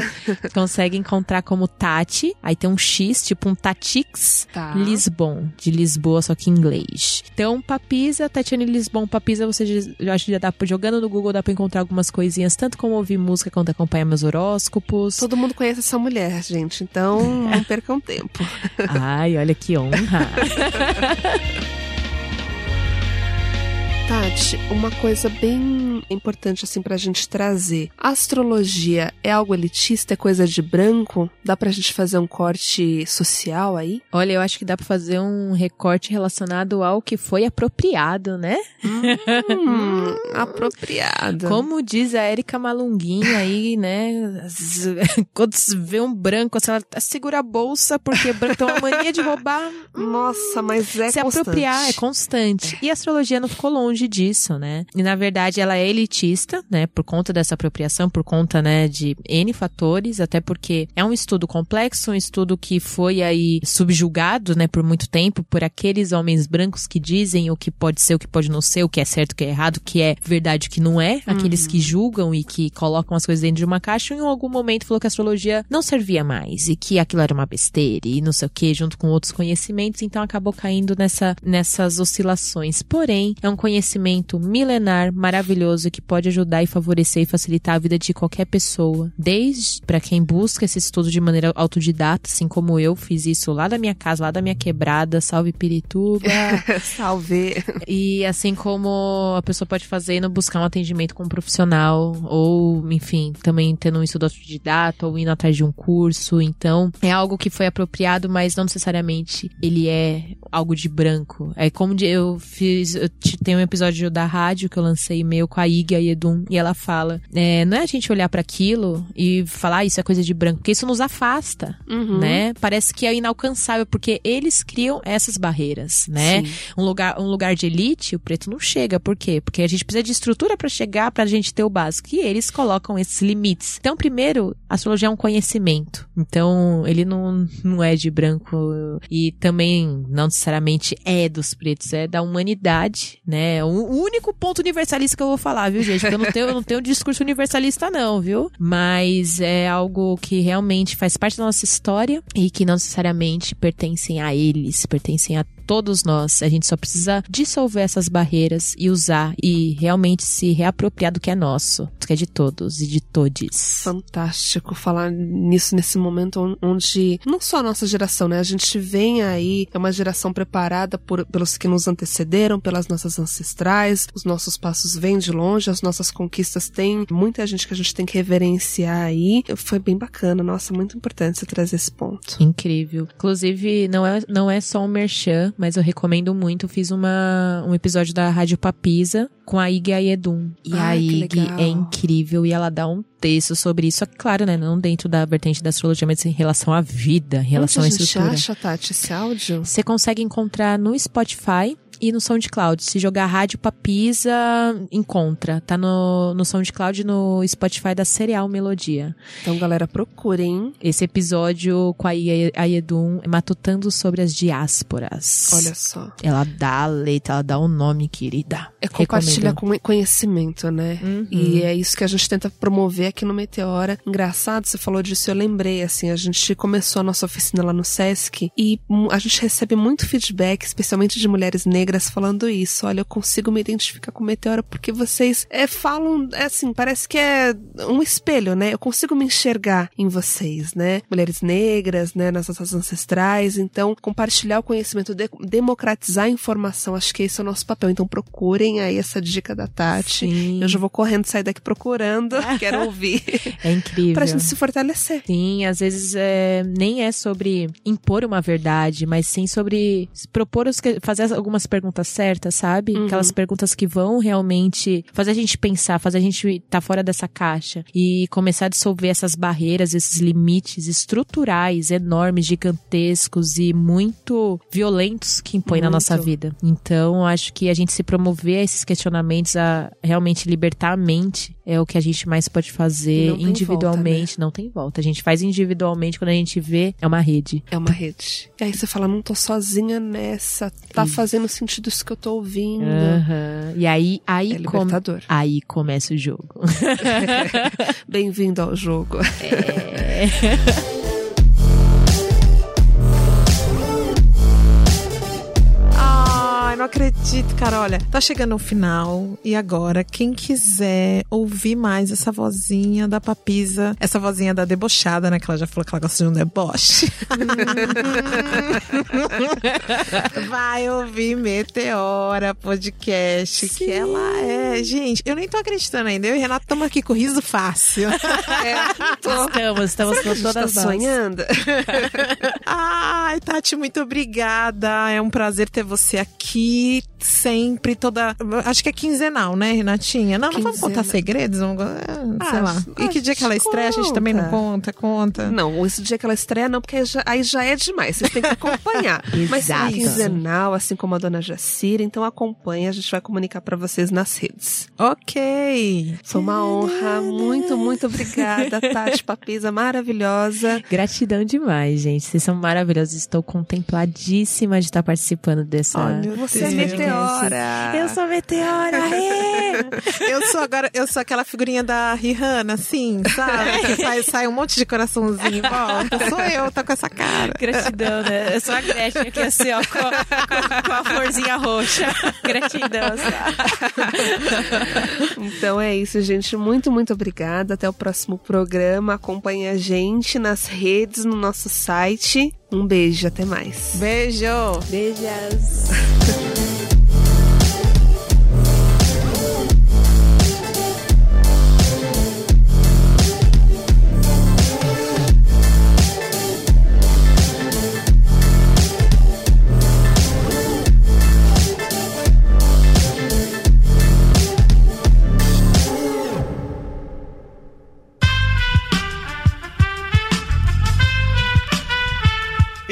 Speaker 4: Consegue encontrar como Tati. Aí tem um X, tipo um Tatix
Speaker 3: Tá.
Speaker 4: Lisbon, de Lisboa, só que em inglês. Então, Papisa, Tatiane Lisbon, Papisa, você já, acho que já dá pra, jogando no Google, dá pra encontrar algumas coisinhas, tanto como ouvir música quanto acompanhar meus horóscopos.
Speaker 3: Todo mundo conhece essa mulher, gente. Então, não percam tempo.
Speaker 4: Ai, olha que honra.
Speaker 3: Tati, uma coisa bem importante assim pra gente trazer. Astrologia é algo elitista, é coisa de branco? Dá pra gente fazer um corte social aí?
Speaker 4: Olha, eu acho que dá pra fazer um recorte relacionado ao que foi apropriado, né?
Speaker 3: Hum, apropriado.
Speaker 4: Como diz a Erika Malunguinho aí, né? Quando se vê um branco, assim, ela segura a bolsa, porque branco tem uma mania de roubar.
Speaker 3: Nossa, mas é
Speaker 4: se
Speaker 3: constante.
Speaker 4: apropriar é constante. E a astrologia não ficou longe disso, né? E na verdade ela é elitista, né? Por conta dessa apropriação, por conta, né, de N fatores, até porque é um estudo complexo, um estudo que foi aí subjugado, né, por muito tempo por aqueles homens brancos que dizem o que pode ser, o que pode não ser, o que é certo, o que é errado, o que é verdade, o que não é, aqueles que julgam e que colocam as coisas dentro de uma caixa, e em algum momento falou que a astrologia não servia mais e que aquilo era uma besteira e não sei o que, junto com outros conhecimentos, então acabou caindo nessa, nessas oscilações. Porém, é um conhecimento milenar, maravilhoso, que pode ajudar e favorecer e facilitar a vida de qualquer pessoa. Desde para quem busca esse estudo de maneira autodidata, assim como eu fiz isso lá da minha casa, lá da minha quebrada, salve Pirituba.
Speaker 3: Salve.
Speaker 4: E assim como a pessoa pode fazer indo buscar um atendimento com um profissional, ou, enfim, também tendo um estudo autodidata, ou indo atrás de um curso. Então, é algo que foi apropriado, mas não necessariamente ele é algo de branco. É como eu fiz, eu te- tem um episódio da rádio que eu lancei meu com a Ig, a Edum, e ela fala, é, não é a gente olhar para aquilo e falar, ah, isso é coisa de branco, porque isso nos afasta,
Speaker 3: Uhum.
Speaker 4: né? Parece que é inalcançável, porque eles criam essas barreiras, né?
Speaker 3: Sim.
Speaker 4: um lugar, um lugar de elite, o preto não chega. Por quê? Porque a gente precisa de estrutura para chegar, pra gente ter o básico. E eles colocam esses limites. Então, primeiro, a astrologia é um conhecimento. Então, ele não, não é de branco e também não necessariamente é dos pretos, é da humanidade, né? O único ponto universalista que eu vou falar, viu, gente? Porque eu não tenho, eu não tenho discurso universalista, não, viu? Mas é algo que realmente faz parte da nossa história e que não necessariamente pertencem a eles, pertencem a todos nós. A gente só precisa dissolver essas barreiras e usar e realmente se reapropriar do que é nosso, do que é de todos e de todes.
Speaker 3: Fantástico falar nisso nesse momento on- onde não só a nossa geração, né? A gente vem aí, é uma geração preparada por, pelos que nos antecederam, pelas nossas ancestrais, os nossos passos vêm de longe, as nossas conquistas têm muita gente que a gente tem que reverenciar aí. Foi bem bacana, nossa, muito importante você trazer esse ponto.
Speaker 4: Incrível. Inclusive, não é, não é só um merchan, mas eu recomendo muito. Fiz uma, um episódio da Rádio Papisa com a Ig Ayedum. E a
Speaker 3: Ai, que
Speaker 4: Ig é incrível e ela dá um texto sobre isso. É claro, né? Não dentro da vertente da astrologia, mas em relação à vida, em relação à
Speaker 3: Onde a gente
Speaker 4: estrutura.
Speaker 3: acha, Tati, esse áudio?
Speaker 4: Você consegue encontrar no Spotify e no SoundCloud. Se jogar Rádio Papisa, encontra. Tá no, no SoundCloud e no Spotify da Serial Melodia.
Speaker 3: Então, galera, procurem.
Speaker 4: Esse episódio com a Ie- a Yedum matutando sobre as diásporas.
Speaker 3: Olha só.
Speaker 4: Ela dá a letra, ela dá o nome, querida.
Speaker 3: É compartilhar com conhecimento, né?
Speaker 4: Uhum.
Speaker 3: E é isso que a gente tenta promover aqui no Meteora. Engraçado, você falou disso, eu lembrei, assim, a gente começou a nossa oficina lá no Sesc e a gente recebe muito feedback, especialmente de mulheres negras, falando isso. Olha, eu consigo me identificar com o Meteora porque vocês é, falam, é assim, parece que é um espelho, né? Eu consigo me enxergar em vocês, né? Mulheres negras, né? Nas nossas ancestrais. Então, compartilhar o conhecimento, de- democratizar a informação, acho que esse é o nosso papel. Então, procurem aí essa dica da Tati.
Speaker 4: Sim.
Speaker 3: Eu já vou correndo sair daqui procurando, quero ouvir.
Speaker 4: É incrível.
Speaker 3: pra gente se fortalecer.
Speaker 4: Sim, às vezes é, nem é sobre impor uma verdade, mas sim sobre propor os que- fazer algumas perguntas certas, sabe?
Speaker 3: Uhum.
Speaker 4: Aquelas perguntas que vão realmente fazer a gente pensar, fazer a gente estar tá fora dessa caixa e começar a dissolver essas barreiras, esses limites estruturais enormes, gigantescos e muito violentos que impõe na
Speaker 3: Muito.
Speaker 4: nossa vida. Então, acho que a gente se promover a esses questionamentos, a realmente libertar a mente, é o que a gente mais pode fazer
Speaker 3: não
Speaker 4: individualmente. Não tem volta. A gente faz individualmente, quando a gente vê, é uma rede.
Speaker 3: É uma rede. E aí você fala, não tô sozinha nessa. Tá
Speaker 4: Isso.
Speaker 3: fazendo sentido isso que eu tô ouvindo.
Speaker 4: Aham. E aí, aí,
Speaker 3: É libertador.
Speaker 4: aí começa o jogo.
Speaker 3: Bem-vindo ao jogo.
Speaker 4: É.
Speaker 2: não acredito, cara. Olha, tá chegando o final. E agora, quem quiser ouvir mais essa vozinha da papisa, essa vozinha da debochada, né? Que ela já falou que ela gosta de um deboche. Vai ouvir Meteora Podcast, que ela é. Gente, eu nem tô acreditando ainda. Eu e Renato estamos aqui com riso fácil.
Speaker 3: É, tô.
Speaker 4: Estamos, estamos com
Speaker 3: tá
Speaker 4: todas nós.
Speaker 3: sonhando.
Speaker 2: Ai, Tati, muito obrigada. É um prazer ter você aqui sempre, toda. Acho que é quinzenal, né, Renatinha? Não, não vamos contar segredos, vamos... é, sei
Speaker 3: Ah,
Speaker 2: lá. E que dia que ela estreia, a gente também não
Speaker 3: conta.
Speaker 2: conta, conta.
Speaker 3: Não, esse dia que ela estreia, não, porque aí já, aí já é demais. Vocês têm que acompanhar. Mas é
Speaker 4: Exato.
Speaker 3: quinzenal, assim como a dona Jacira, então acompanha, a gente vai comunicar pra vocês nas redes.
Speaker 2: Ok.
Speaker 3: Foi uma honra. Muito, muito obrigada, Tati Papisa, maravilhosa.
Speaker 4: Gratidão demais, gente. Vocês são maravilhosos. Estou contempladíssima de estar participando dessa.
Speaker 2: Ai, meu
Speaker 3: Você é meteora.
Speaker 4: Eu sou meteora! aê!
Speaker 2: Eu sou agora, eu sou aquela figurinha da Rihanna, assim, sabe? Que faz, sai um monte de coraçãozinho em volta. Sou eu, tô com essa cara.
Speaker 4: Gratidão, né? Eu sou a Gretchen aqui assim, ó, com, com- com a florzinha roxa. Gratidão, assim.
Speaker 3: Então é isso, gente. Muito, muito obrigada. Até o próximo programa. Acompanhe a gente nas redes, no nosso site. Um beijo, até mais.
Speaker 2: Beijo.
Speaker 4: Beijos.